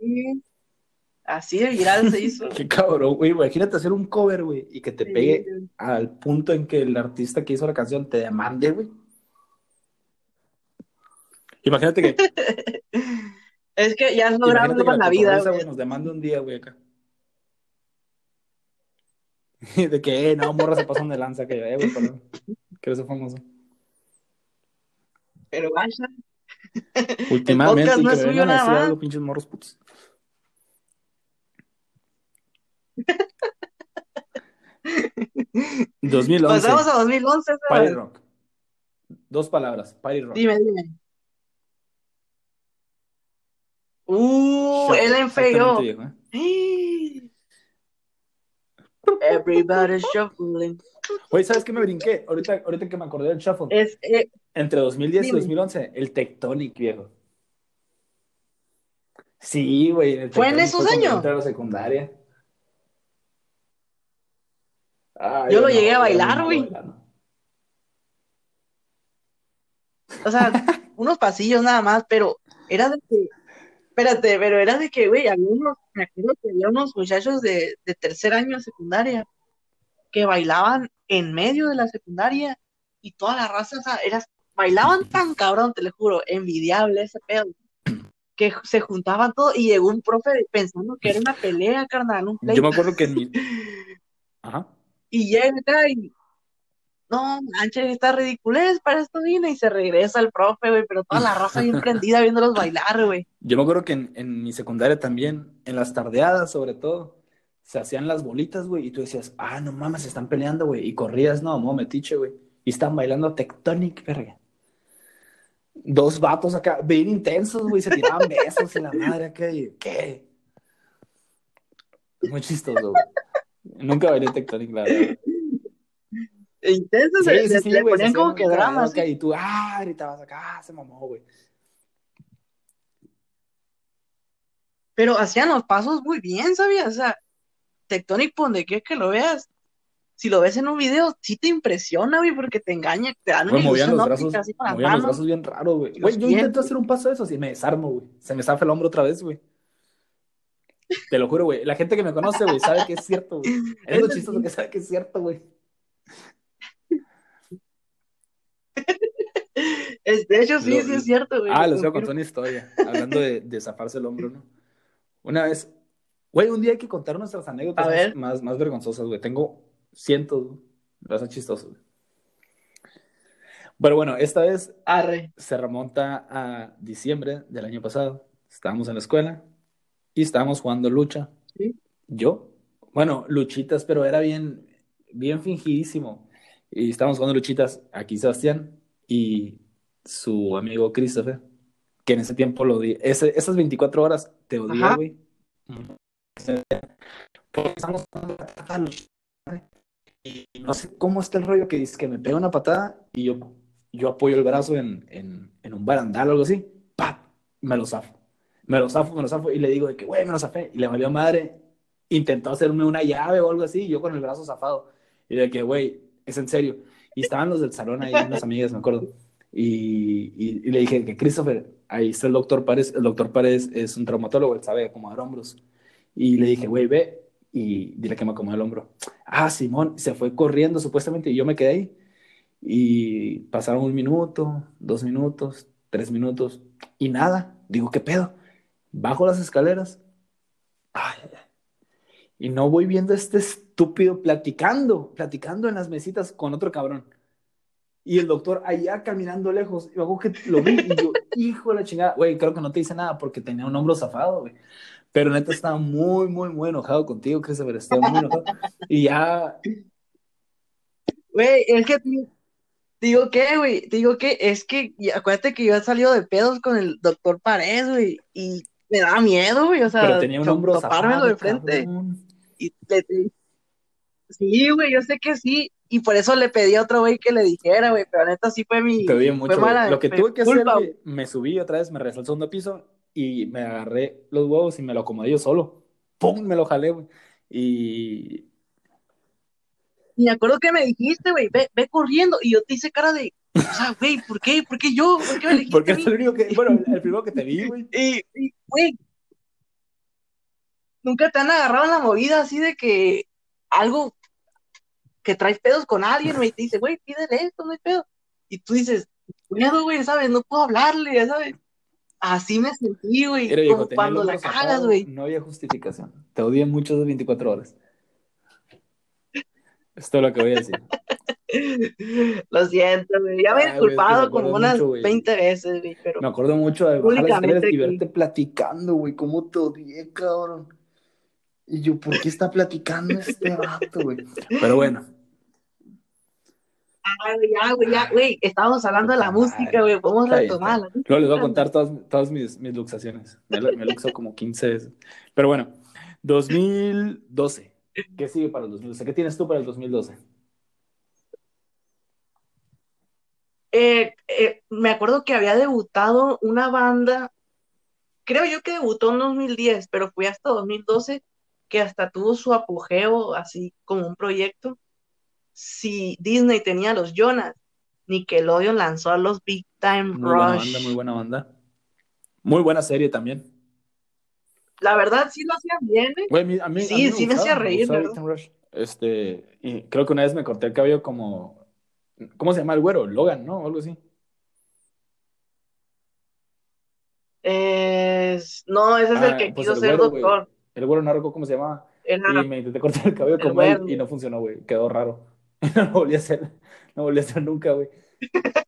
Sí. Así de viral se hizo. Qué cabrón, güey. Imagínate hacer un cover, güey, y que te Sí, pegue al punto en que el artista que hizo la canción te demande, güey. Imagínate que, Es que ya es lo imagínate grande que con la la vida, güey. nos demande un día, güey, acá. De que, eh, no, morra se pasan de lanza, que, eh, güey, perdón. Quiero ser famoso. Pero vaya, Últimamente, podcast y no que es suyo nada más. algo, pinches morros putos. ¿2011? pasamos a 2011, Party ¿sabes? Rock. Dos palabras, Party Rock. Dime, dime. Uh, exactamente, feo. viejo, ¿eh? Everybody shuffling. Oye, ¿sabes qué me brinqué? Ahorita, ahorita que me acordé del Shuffle. Es, eh, Entre 2010 Dime. y 2011, el Tectonic, viejo. Sí, güey. ¿Fue en esos años? la secundaria. Ay, Yo lo no, llegué a bailar, güey. o sea, unos pasillos nada más, pero era de que, espérate, pero era de que, güey, había unos, me acuerdo que había unos muchachos de, de tercer año de secundaria que bailaban en medio de la secundaria y toda la raza, o sea, era, bailaban tan cabrón, te lo juro, envidiable ese pedo, que se juntaban todos y llegó un profe pensando que era una pelea, carnal, un Yo me acuerdo que en mi. Ajá. Y llega y no manches, esta ridiculez para esto vine y se regresa el profe, güey, pero toda la raza bien prendida viéndolos bailar, güey. Yo me acuerdo que en, en mi secundaria también, en las tardeadas sobre todo, se hacían las bolitas, güey, y tú decías, ah, no mames, se están peleando, güey, y corrías, no, mo metiche, güey, y están bailando Tectonic, verga. Dos vatos acá, bien intensos, güey, se tiraban besos y la madre acá, y, ¿qué? Muy chistoso, güey. Nunca bailé Tectonic, la verdad. E Intensos, sí, sí, sí, le, ponían como que dramas. ¿eh? Y tú, ah, gritabas acá, ah, se mamó, güey. Pero hacían los pasos muy bien, ¿sabías? O sea, Tectonic, por donde quieres que lo veas, si lo ves en un video, sí te impresiona, güey, porque te engaña, te dan una movían los así con las movían manos, los brazos bien raro, güey. Güey, yo intento güey. hacer un paso de eso y me desarmo, güey. Se me zafa el hombro otra vez, güey. Te lo juro, güey. La gente que me conoce, güey, sabe que es cierto, güey. Es lo chistoso que sabe que es cierto, güey. De hecho, sí, Lo- sí es cierto, güey. Ah, lo les voy a contar una historia, hablando de, de zafarse el hombro, ¿no? Una vez, güey, un día hay que contar nuestras anécdotas A más, ver. más, más vergonzosas, güey. Tengo cientos, güey. Lo hacen chistoso, güey. Pero bueno, esta vez Arre. se remonta a diciembre del año pasado. Estábamos en la escuela y estábamos jugando lucha. Sí. Yo, bueno, luchitas, pero era bien, bien fingidísimo. Y estábamos jugando luchitas aquí Sebastián y su amigo Christopher, que en ese tiempo lo di. Ese, esas 24 horas te odié, güey. Porque estamos jugando la y no sé cómo está el rollo que dice que me pega una patada y yo, yo apoyo el brazo en, en, en un barandal o algo así. ¡Pap! Me lo zafo. Me lo zafo, me lo zafo y le digo de que, güey, me lo zafé. Y le valió madre. Intentó hacerme una llave o algo así y yo con el brazo zafado. Y de que, güey, es en serio. Y estaban los del salón ahí, unas amigas, me acuerdo. Y, y, y le dije que, Christopher, ahí está el doctor Párez. El doctor Párez es un traumatólogo, él sabe acomodar hombros. Y le dije, güey, ve y dile que me acomode el hombro. Ah, Simón, se fue corriendo supuestamente y yo me quedé ahí. Y pasaron un minuto, dos minutos, tres minutos y nada. Digo, ¿qué pedo? Bajo las escaleras. Ay, ay, ay. Y no voy viendo a este estúpido platicando, platicando en las mesitas con otro cabrón. Y el doctor allá caminando lejos. Y luego que lo vi y yo, hijo de la chingada, güey, creo que no te hice nada porque tenía un hombro zafado, güey. Pero neta estaba muy, muy, muy enojado contigo, Christopher. Estaba muy enojado. Y ya, Güey, es que te digo que, güey, te digo que es que acuérdate que yo he salido de pedos con el doctor Pared, güey, y me da miedo, güey, o sea, pero tenía un to- hombro topármelo zafado, de frente. cabrón. Y le- sí, güey, yo sé que sí, y por eso le pedí a otro güey que le dijera, güey, pero neta sí fue mi, Te odié fue mucho, güey. mala, Lo que fue tuve que hacer, culpa, güey, me subí otra vez, me regresé al segundo piso y me agarré los huevos y me lo acomodé yo solo. ¡Pum! Me lo jalé, güey. Y Y me acuerdo que me dijiste, güey, ve, ve corriendo, y yo te hice cara de, o sea, güey, ¿por qué? ¿Por qué yo? ¿Por qué me porque es el único que, bueno, el primero que te vi, güey. Y, güey, nunca te han agarrado en la movida así de que algo que traes pedos con alguien, güey, y te dice, güey, pídele esto, no hay pedo. Y tú dices, miedo, güey, ¿sabes? No puedo hablarle, ya ¿sabes? Así me sentí, güey, como cuando la cagas, güey. No había justificación. Te odié mucho esas 24 horas. Es todo lo que voy a decir. Lo siento, güey. Ya me he disculpado como unas mucho, güey. 20 veces, güey, pero Me acuerdo mucho de bajar las y verte platicando, güey. ¿Cómo te odié, cabrón? Y yo, ¿por qué está platicando este vato, güey? Pero bueno, Ay, ya, güey, ya, güey, estábamos hablando de la Puta música, madre. güey, podemos Está bien, retomar está la bien. Luego les voy a contar todas, todas mis, mis luxaciones. Me, me luxo como 15 veces. Pero bueno, 2012. ¿Qué sigue para el 2012? ¿Qué tienes tú para el 2012? Eh, eh, me acuerdo que había debutado una banda, creo yo que debutó en 2010, pero fue hasta 2012 que hasta tuvo su apogeo así como un proyecto. Si Disney tenía a los Jonas, Nickelodeon lanzó a los Big Time Muy buena Rush. banda, muy buena banda. Muy buena serie también. La verdad sí lo hacían bien, ¿eh? Güey, a mí- a mí- Sí, a mí sí me hacía reír, Rush. Este, y creo que una vez me corté el cabello como, ¿cómo se llama el güero? Logan, ¿no? O algo así. Es- No, ese es el Ah, que pues quiso el ser güero, güey. doctor. El güero recuerdo cómo se llamaba. Era- Y me intenté cortar el cabello El como él y no funcionó, güey. Quedó raro. No lo volví a hacer. No volví a hacer nunca, güey.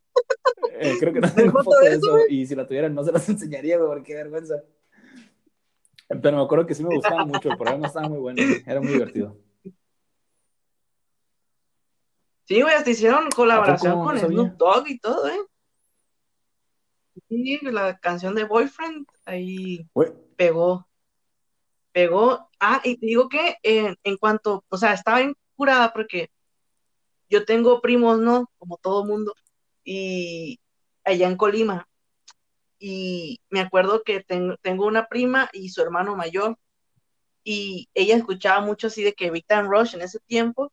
Eh, creo que no tengo foto de eso. Y si la tuvieran, no se las enseñaría, güey, porque qué vergüenza. Pero me acuerdo que sí me gustaba mucho. El programa estaba muy bueno. güey. Era muy divertido. Sí, güey, hasta hicieron colaboración con No. Snoop Dogg y todo, ¿eh? Sí, la canción de Boyfriend ahí Güey, pegó. Pegó. Ah, y te digo que en, en cuanto, o sea, estaba incurada porque yo tengo primos, ¿no? Como todo mundo. Y allá en Colima. y me acuerdo que tengo, tengo una prima y su hermano mayor, y ella escuchaba mucho así de que Victor Rush en ese tiempo,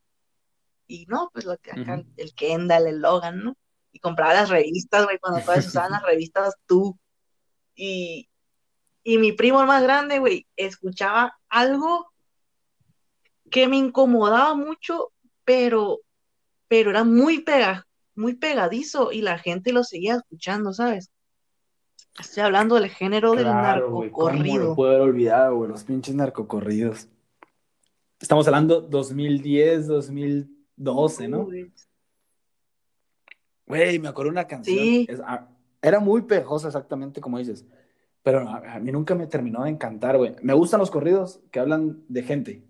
y no, pues lo que acá, el Kendall, el Logan, ¿no? Y compraba las revistas, güey, cuando todas usaban las revistas tú. Y, y mi primo el más grande, güey, escuchaba algo que me incomodaba mucho, pero, pero era muy, pega, muy pegadizo y la gente lo seguía escuchando, ¿sabes? Estoy hablando del género del narcocorrido. No puedo haber olvidado, güey, los pinches narcocorridos. Estamos hablando 2010, 2012, ¿no? Güey, me acuerdo una canción. Sí. Ah, era muy pejosa, exactamente como dices. Pero a, mí nunca me terminó de encantar, güey. Me gustan los corridos que hablan de gente.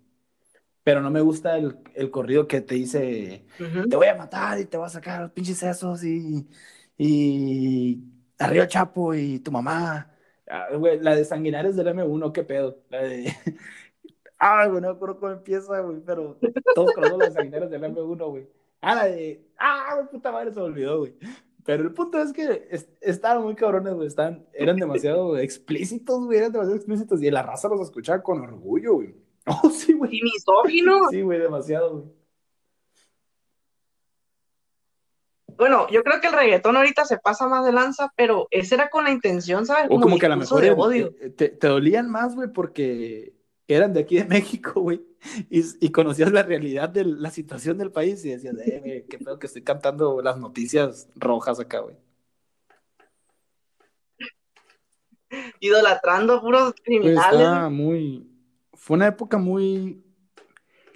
Pero no me gusta el, el corrido que te dice, te voy a matar y te voy a sacar los pinches sesos y, y arriba Chapo y tu mamá. Ah, la de Sanguinares del M1, qué pedo. La de. Ah, güey, no me acuerdo cómo empieza, güey, pero todos conocemos la de Sanguinares del M1, güey. Ah, la de. Ah, puta madre, se me olvidó, güey. Pero el punto es que estaban muy cabrones, güey. Estaban, eran demasiado explícitos, güey. Eran demasiado explícitos. Y la raza los escuchaba con orgullo, güey. Oh, sí, güey. Y misógino. Sí, güey, demasiado, güey. bueno, yo creo que el reggaetón ahorita se pasa más de lanza, pero ese era con la intención, ¿sabes? O como, que a lo mejor eh, Te, dolían más, güey, porque eran de aquí de México, güey, y, conocías la realidad de la situación del país y decías, eh, qué pedo que estoy cantando las noticias rojas acá, güey. Idolatrando a puros pues, criminales. Pues muy. Fue una época muy.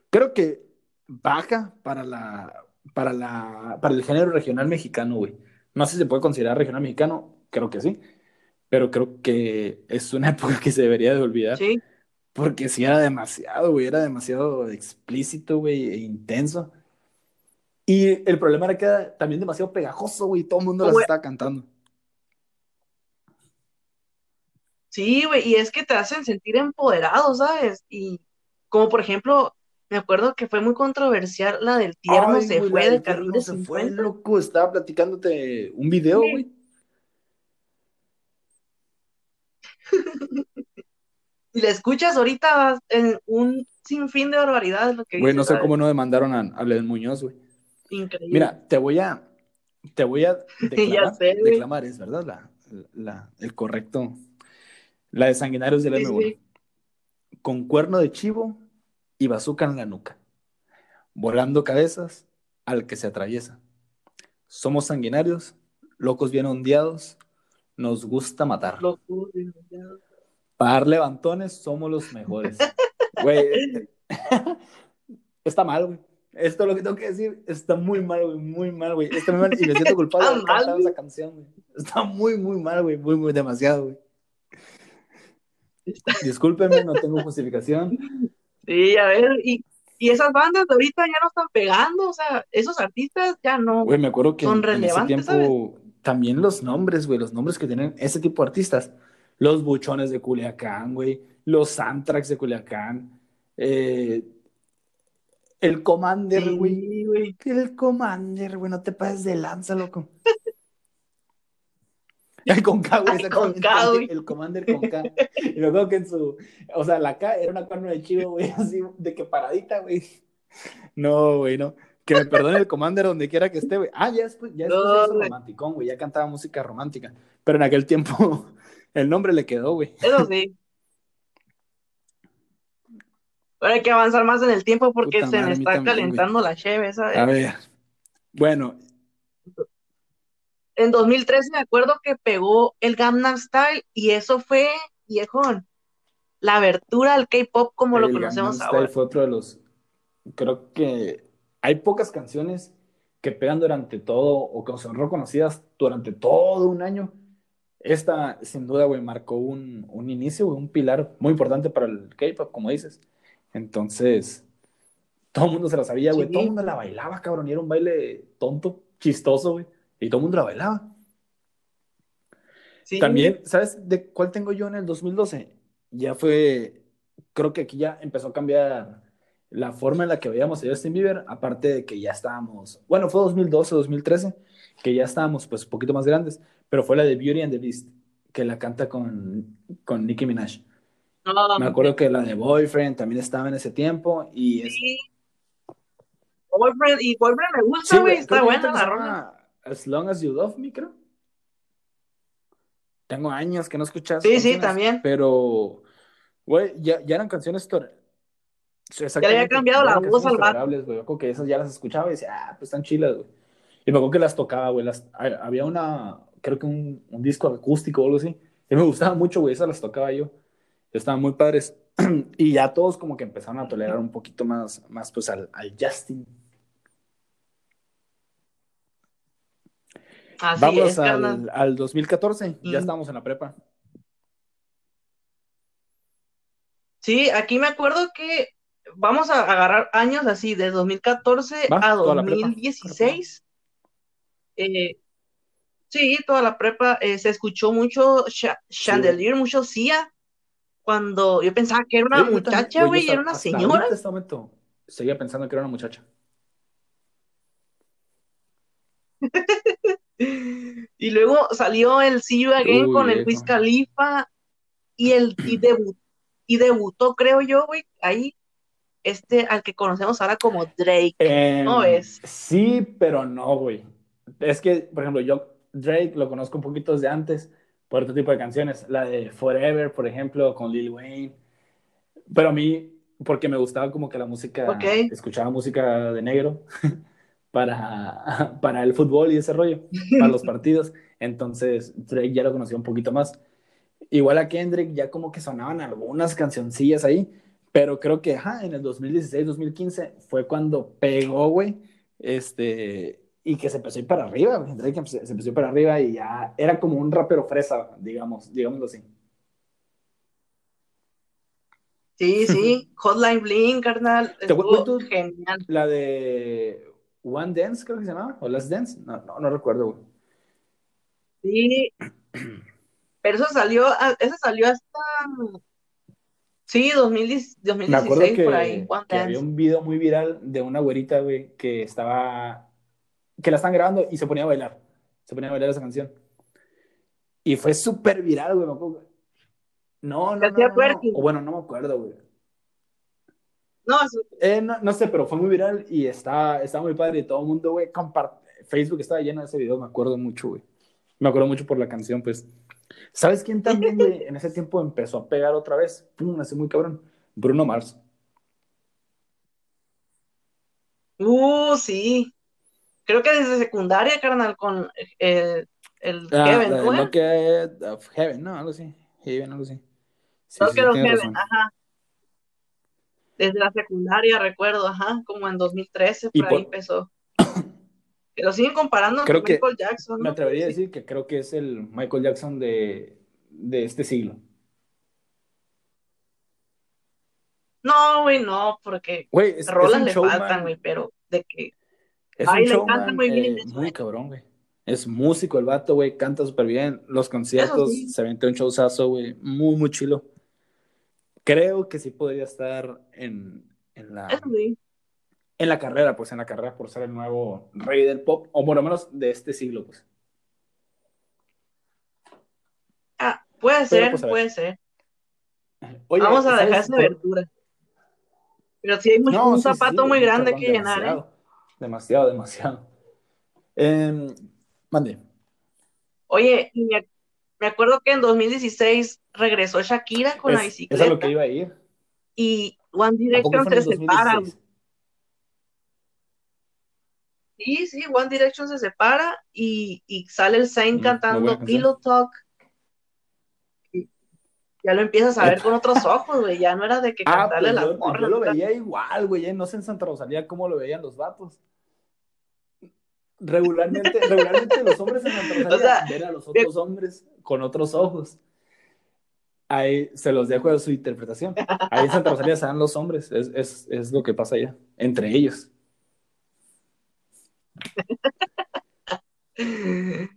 Creo que baja para la para, la, para el género regional mexicano, güey. No sé si se puede considerar regional mexicano, creo que sí, pero creo que es una época que se debería de olvidar. Sí. Porque sí era demasiado, güey, era demasiado explícito, güey, e intenso. Y el problema era que era también demasiado pegajoso, güey, todo el mundo las estaba cantando. Sí, güey, y es que te hacen sentir empoderado, ¿sabes? Y como por ejemplo, me acuerdo que fue muy controversial la del tierno se fue del carril de se fue, loco, estaba platicándote un video, güey. y la escuchas ahorita en un sinfín de barbaridades lo que Güey, no sé cómo no demandaron a, a Muñoz, güey. Increíble. Mira, te voy a te voy a declamar, declamar es verdad la, la, el correcto la de sanguinarios del M1. Con cuerno de chivo y bazooka en la nuca, volando cabezas al que se atraviesa. Somos sanguinarios, locos bien ondeados, nos gusta matar. Para dar levantones somos los mejores. Güey, está mal, güey. Esto es lo que tengo que decir. Está muy mal, güey. Muy mal, güey. Está muy mal y me siento culpable de cantar esa canción, güey. Está muy, muy mal, güey. Muy, muy demasiado, güey. Discúlpenme, no tengo justificación. Sí, a ver, y, y esas bandas de ahorita ya no están pegando, o sea, esos artistas ya no güey, me acuerdo que son en, ese tiempo también los nombres, güey, los nombres que tienen ese tipo de artistas, los buchones de Culiacán, güey, los Antrax de Culiacán, eh, el Commander, güey, güey, el Commander, güey, no te pases de lanza, loco. El con K, güey. Con K, güey. El Commander con K. Y me acuerdo que en su. O sea, la K era una cuerno de chivo, güey, así de que paradita, güey. No, güey, no. Que me perdone el Commander donde quiera que esté, güey. Ah, ya después, ya después no, romanticón, güey. Ya cantaba música romántica. Pero en aquel tiempo el nombre le quedó, güey. Eso sí. Pero hay que avanzar más en el tiempo porque se me está calentando la cheve, ¿sabes? A ver. Bueno, en 2013 me acuerdo que pegó el Gangnam Style y eso fue, viejón, la abertura al K-pop como lo conocemos Gangnam ahora. Style fue otro de los, creo que hay pocas canciones que pegan durante todo o que son reconocidas durante todo un año. Esta, sin duda, güey, marcó un, un inicio, un pilar muy importante para el K-pop, como dices. Entonces, todo el mundo se la sabía, güey. Todo el mundo la bailaba, cabrón. Y era un baile tonto, chistoso, güey. Y todo el mundo la bailaba. También, ¿sabes de cuál tengo yo en el 2012? Ya fue, creo que aquí ya empezó a cambiar la forma en la que veíamos a Justin Bieber, aparte de que ya estábamos, bueno, fue 2012, 2013, que ya estábamos pues un poquito más grandes, pero fue la de Beauty and the Beast, que la canta con, con Nicki Minaj. No, Me acuerdo que la de Boyfriend también estaba en ese tiempo y es... sí. Boyfriend, y Boyfriend me gusta, güey, está buena la rola. As Long As You Love Me, creo. Tengo años que no escuchas. Sí, sí, también. Pero, güey, ya, ya eran canciones. Ya le había cambiado la voz al vato. Yo creo que esas ya las escuchaba y decía, ah, pues están chilas, güey. Y me acuerdo que las tocaba, güey. Las, ha- había una, creo que un, un disco acústico o algo así. Y me gustaba mucho, güey. Esas las tocaba yo. Estaban muy padres. y ya todos como que empezaron a tolerar un poquito más, más pues al, al Justin. Así Vamos es, al, al 2014. Ya Mm. estamos en la prepa. Sí, aquí me acuerdo que vamos a agarrar años así, de 2014 Va, a toda la prepa. 2016. Eh, sí, toda la prepa. eh, se escuchó mucho Cha- Chandelier, mucho Sia. Cuando yo pensaba que era una yo muchacha, güey, era una señora. ahorita, este momento, seguía pensando que era una muchacha. Y luego salió el See You Again Uy, con el. Wiz Khalifa y el y, debu- y debutó, creo yo, güey, ahí este al que conocemos ahora como Drake. Em, No es. Sí, pero no, güey. Es que, por ejemplo, yo Drake lo conozco un poquito desde antes por otro tipo de canciones. La de Forever, por ejemplo, con Lil Wayne. Pero a mí, porque me gustaba como que la música, escuchaba música de negro para, para el fútbol y ese rollo, para los partidos. Entonces, Drake ya lo conocía un poquito más. Igual a Kendrick ya como que sonaban algunas cancioncillas ahí, pero creo que ajá, en el 2016-2015 fue cuando pegó, güey, este, y que se empezó a ir para arriba. Drake se se empezó a ir para arriba y ya era como un rapero fresa, digamos, digámoslo así. Sí, sí, Hotline Bling, carnal, ¿Te estuvo cuento? genial. La de One Dance, creo que se llamaba, o Last Dance, no, no, no recuerdo, güey. Sí, pero eso salió, a- eso salió hasta, sí, 2010 Me acuerdo 2016 que, por ahí, One que había Dance. un video muy viral de una güerita, güey, que estaba, que la están grabando y se ponía a bailar, se ponía a bailar esa canción. Y fue súper viral, güey. No, no, no, no. O bueno, no me acuerdo, güey. No, Eh, no, no sé, pero fue muy viral y está, está muy padre y todo el mundo, güey, compart- Facebook estaba lleno de ese video, me acuerdo mucho, güey. Me acuerdo mucho por la canción, pues. ¿Sabes quién también, güey, en ese tiempo empezó a pegar otra vez? Pum, así muy cabrón. Bruno Mars. uh, sí, creo que desde secundaria, carnal, con eh, el Ah, de ¿cómo es? Locket of Heaven, no, algo así. Heaven, algo así. Sí, Creo sí, que sí, razón. ajá. Desde la secundaria, recuerdo, ajá, como en 2013, Y por ahí empezó. Que lo siguen comparando Creo con que Michael Jackson, Me ¿no? atrevería a decir que creo que es el Michael Jackson de, de este siglo. No, güey, no, porque es, rolas un le showman, faltan, güey, pero de que es un baila y canta muy bien, eh, muy cabrón, güey. Es músico el vato, güey, canta súper bien. Los conciertos, sí. se aventó un showzazo, güey, muy, muy chilo. Creo que sí podría estar en, en la, sí. en la carrera, pues en la carrera por ser el nuevo rey del pop, o por lo menos de este siglo, pues. Ah, puede ser, pues, puede ser. Oye, Vamos a ¿sabes dejar esa abertura. Pero sí hay No, un sí, zapato muy grande que llenar, ¿eh? Demasiado, Demasiado. Em, mande. Oye, me, acuerdo que en 2016 regresó Shakira con la Es, es bicicleta a lo que iba a ir. y One ¿A poco Direction se separa. 2016? Sí, sí, One Direction se separa y, y sale el Zayn Mm, cantando. Pillow Talk. Ya lo empiezas a ver con otros ojos, güey. Ya no era de que Ah, cantarle pues las yo, morras. yo lo veía igual, güey. No sé en Santa Rosalía cómo lo veían los vatos. Regularmente, regularmente los hombres en Santa Rosalía O sea, ven a los otros hombres con otros ojos. Ahí se los dejo a su interpretación. Ahí en Santa Rosalía se dan los hombres. Es, es, es lo que pasa allá, entre ellos.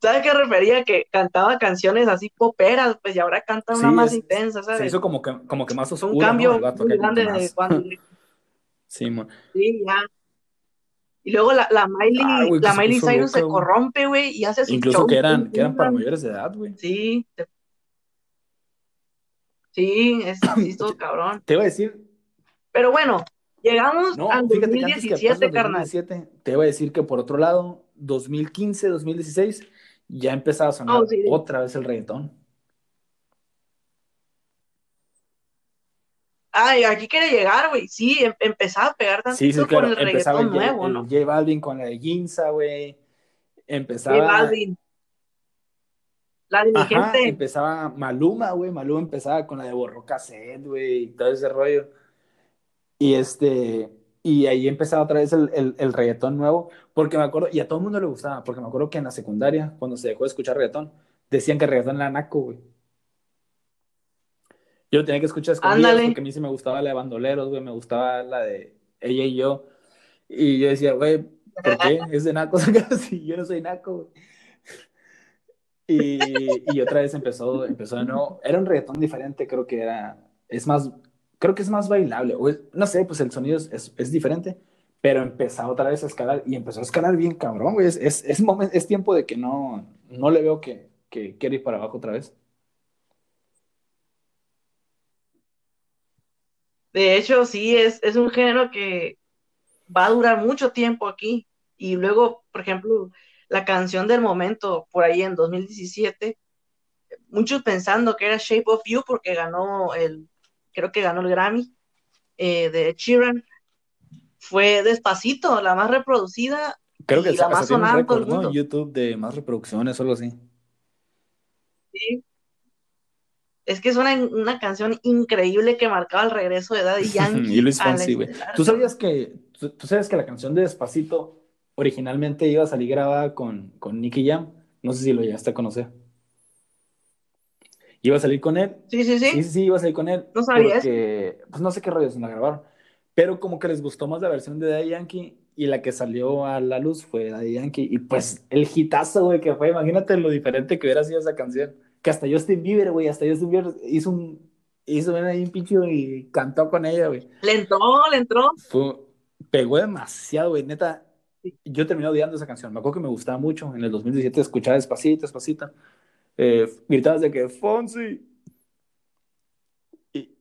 ¿Sabes qué refería? Que cantaba canciones así poperas, pues y ahora canta una Sí, más es- intensa, ¿sabes? Se hizo como que, como que más oscuro, un cambio ¿no? Muy grande de Direction. Sí, man. Sí, ya. Y luego la, la Miley, ah, la Miley Cyrus se corrompe, güey, y hace su Incluso que eran, que eran para mayores de edad, güey. Sí. Sí, es, es todo cabrón. Te iba a decir. Pero bueno, llegamos al 2017, carnal. te iba a decir que por otro lado, 2015, 2016, ya empezaba a sonar oh, otra vez el reggaetón. Ay, aquí quiere llegar, güey. Sí, em, empezaba a pegar tanto sí, sí, con el reggaetón nuevo, ¿no? J Balvin con la de Ginza, güey. Empezaba. J Balvin. La dirigente. empezaba Maluma, güey. Maluma empezaba con la de Borro Cassette, güey, y todo ese rollo. Y este. Y ahí empezaba otra vez el, el, el, reggaetón nuevo, porque me acuerdo, y a todo el mundo le gustaba, porque me acuerdo que en la secundaria, cuando se dejó de escuchar reggaetón, decían que el reggaetón era naco, güey. Yo tenía que escuchar escondidas porque a mí sí me gustaba la de Bandoleros, güey, me gustaba la de ella y yo. Y yo decía, güey, ¿por qué? Es de naco si yo no soy naco, güey. Y, y, otra vez empezó, empezó de nuevo. Era un reggaetón diferente, creo que era, es más, creo que es más bailable. O no sé, pues el sonido es, es, diferente, pero empezó otra vez a escalar y empezó a escalar bien cabrón, güey. Es, es, es, tiempo de que no, no le veo que, que quiere ir para abajo otra vez. De hecho, sí, es, es un género que va a durar mucho tiempo aquí. Y luego, por ejemplo, la canción del momento, por ahí en 2017, muchos pensando que era Shape of You porque ganó el, creo que ganó el Grammy eh, de Sheeran, fue Despacito, la más reproducida. Creo que la más sonada en todo el mundo. YouTube de más reproducciones o algo así. Sí, es que es una, una, canción increíble que marcaba el regreso de Daddy Yankee. y Luis Fonsi, güey. ¿Tú sabías que, tú, sabes que la canción de Despacito originalmente iba a salir grabada con, con Nicky Jam? No sé si lo llegaste a conocer. Iba a salir con él. Sí, sí, sí. Sí, sí, iba a salir con él. No sabías. Porque, pues no sé qué rollos la grabaron. Pero como que les gustó más la versión de Daddy Yankee y la que salió a la luz fue Daddy Yankee. Y pues el hitazo, güey, que fue, imagínate lo diferente que hubiera sido esa canción que hasta Justin Bieber, güey, hasta Justin Bieber hizo un, hizo ahí un pinche y cantó con ella, güey. Le entró, le entró. pegó demasiado, güey, neta. Yo terminé odiando esa canción. Me acuerdo que me gustaba mucho. En el 2017 escuchaba despacito, despacito. Eh, gritabas de que Fonsi. Y,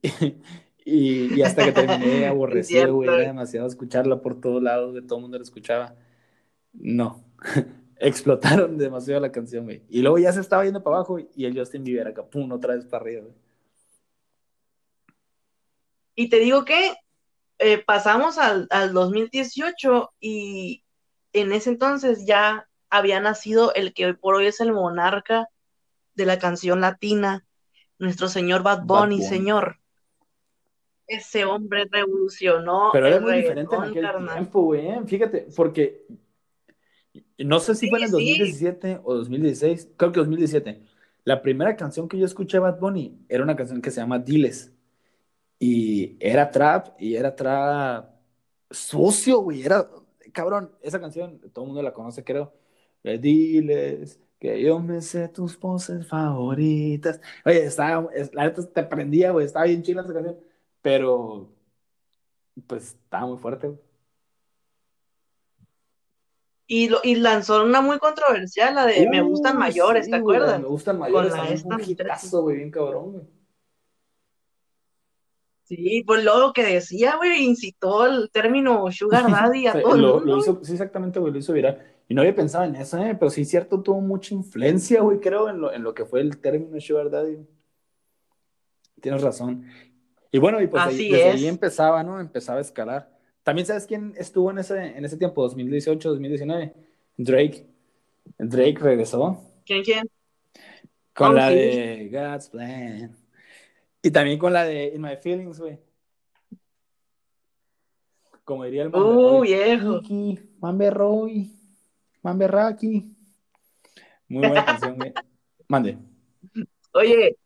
y, hasta que terminé aborrecido, güey. Era demasiado escucharla por todos lados, de todo el mundo la escuchaba. No. explotaron demasiado la canción, güey. Y luego ya se estaba yendo para abajo y el Justin Bieber acá, pum, otra vez para arriba, güey. Y te digo que eh, pasamos al, 2018 y en ese entonces ya había nacido el que hoy por hoy es el monarca de la canción latina, nuestro señor Bad Bunny, señor. Ese hombre revolucionó. Pero era muy diferente en aquel tiempo, güey. ¿eh? Fíjate, porque no sé si fue en el 2017 o 2016, creo que 2017. La primera canción que yo escuché de Bad Bunny era una canción que se llama Diles. Y era trap, y era trap sucio, güey. Era, cabrón, esa canción, todo el mundo la conoce, creo. Diles que yo me sé tus poses favoritas. Oye, estaba, la neta te prendía, güey, estaba bien chila esa canción. Pero, pues, estaba muy fuerte, güey. Y, lo, y lanzó una muy controversial, la de Me gustan mayores, ¿te acuerdas? me gustan mayores, Con un hitazo, güey, bien cabrón, güey. Sí, pues lo que decía, güey, incitó el término Sugar Daddy a todo lo, lo hizo, Sí, exactamente, güey, lo hizo viral. Y no había pensado en eso, ¿eh? Pero sí, cierto, tuvo mucha influencia, güey, creo, en lo, en lo que fue el término Sugar Daddy. Tienes razón. Y bueno, y pues desde ahí empezaba, ¿no? Empezaba a escalar. También sabes quién estuvo en ese, en ese tiempo, 2018, 2019. Drake. Drake regresó. ¿Quién, quién? Con la de God's Plan. Y también con la de In My Feelings, güey. Como diría el Mamberroy. ¡Uh, viejo! Mamberroy. Mamberraki. Muy buena canción, güey. Mande. Oye,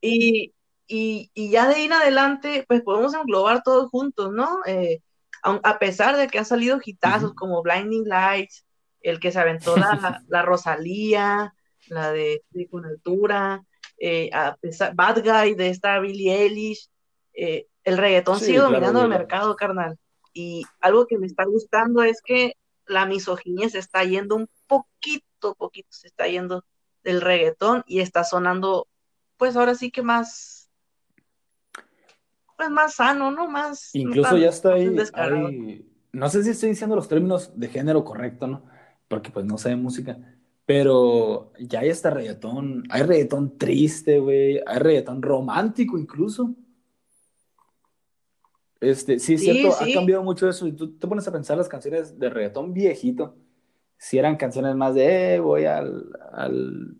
y y, ya de ahí en adelante, pues podemos englobar todos juntos, ¿no? Eh, a, pesar de que han salido hitazos como Blinding Lights, el que se aventó la, la Rosalía, la de, Con Altura, eh, a pesar, Bad Guy de esta Billie Eilish, eh, el reggaetón sigue dominando el mercado, carnal. Y algo que me está gustando es que la misoginia se está yendo un poquito, poquito, se está yendo del reggaetón y está sonando, pues ahora sí que más, pues más sano, ¿no? Más. Incluso ya está ahí, no sé si estoy diciendo los términos de género correcto, ¿no? Porque pues no sé de música, pero ya hay este reggaetón, hay reggaetón triste, güey, hay reggaetón romántico incluso. Este, sí, es cierto, ha cambiado mucho eso. Y tú te pones a pensar las canciones de reggaetón viejito, si eran canciones más de eh, voy al, al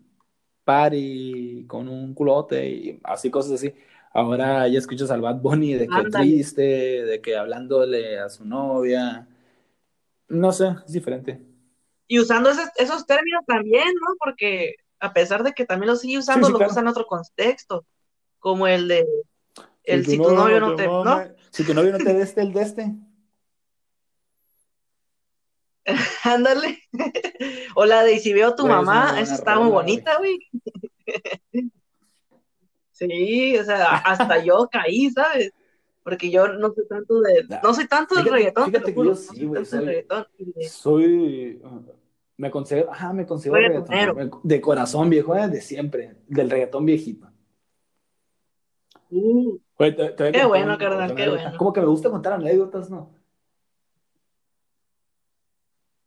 party con un culote y así, cosas así. Ahora ya escuchas al Bad Bunny de que triste, de que hablándole a su novia. No sé, es diferente. Y usando esos, términos también, ¿no? Porque a pesar de que también los sigue usando, lo usa en otro contexto, como el de el si, tu, novio no te, ¿no? Si tu novio no te deste el deste. Ándale. o la de si veo a tu pues, mamá, esa está muy bonita, güey. sí, o sea, hasta yo caí, ¿sabes? Porque yo no soy tanto de, no soy tanto del reggaetón. Fíjate que yo sí, güey, soy, soy, me considero, ajá, me considero reggaetón, de corazón viejo, eh, de siempre, del reggaetón viejito. Uh, qué bueno, carnal, qué bueno. Como que me gusta contar anécdotas, ¿no?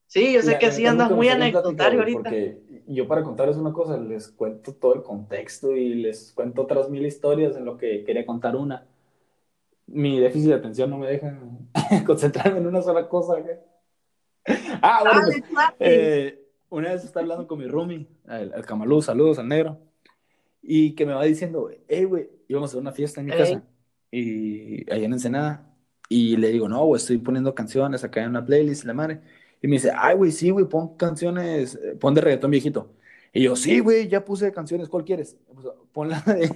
Sí, yo sé que sí andas muy anecdotario ahorita. Porque yo para contarles una cosa, les cuento todo el contexto y les cuento otras mil historias en lo que quería contar una. Mi déficit de atención no me deja concentrarme en una sola cosa. Ah, bueno, pues, eh, una vez estaba hablando con mi roomie, el, el Camalú, saludos al negro, y que me va diciendo, hey, güey, íbamos a una fiesta en mi casa, y allá en Ensenada, y le digo, no, güey, estoy poniendo canciones acá en una playlist, la madre. Y me dice, ay, güey, sí, güey, pon canciones, eh, pon de reggaetón viejito. Y yo, sí, güey, ya puse canciones, ¿cuál quieres? Pues, pon la de,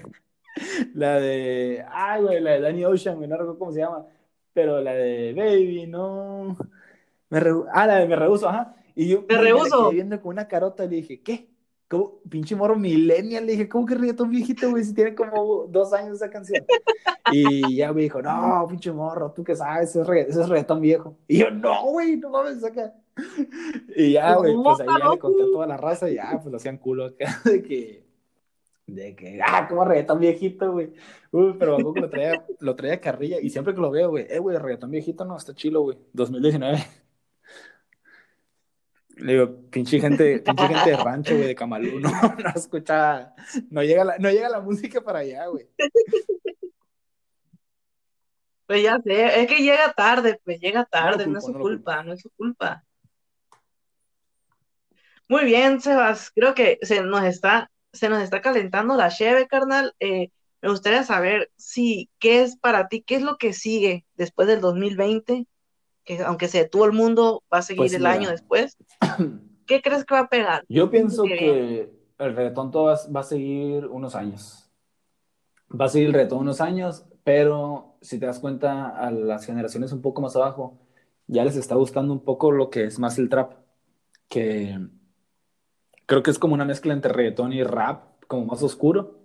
la de, ay, güey, la de Danny Ocean, no recuerdo cómo se llama, pero la de Baby, no. Me ah, la de Me Rehuso, ajá. Y yo me, rehuso. viendo con una carota y le dije, ¿qué? ¿Cómo? Pinche morro millennial. Le dije, ¿cómo que reggaetón viejito, güey? Si tiene como dos años esa canción. Y ya me dijo, no, pinche morro, tú qué sabes, ese es, reggaetón viejo. Y yo, no, güey, no mames, saca. Y ya, güey, pues ahí ya le conté a toda la raza y ya, pues lo hacían culo acá de que, de que, ah, como reggaetón viejito, güey. Uy, pero que lo traía, lo traía carrilla y siempre que lo veo, güey, eh, güey, reggaetón viejito no, está chilo, güey, 2019. Le digo, pinche gente, pinche gente de rancho, güey, de Camalú, no, no escucha, no llega la, no llega la música para allá, güey. Pues ya sé, es que llega tarde, pues llega tarde, no, es su culpa, no es su culpa. Muy bien, Sebas, creo que se nos está, se nos está calentando la cheve, carnal. Eh, me gustaría saber si, ¿qué es para ti? ¿Qué es lo que sigue después del 2020? Que aunque se detuvo el mundo, va a seguir pues el año después. ¿Qué crees que va a pegar? Yo pienso que el reggaetón todo va, a seguir unos años. Va a seguir el reggaetón unos años, pero si te das cuenta, a las generaciones un poco más abajo, ya les está gustando un poco lo que es más el trap, que creo que es como una mezcla entre reggaetón y rap, como más oscuro.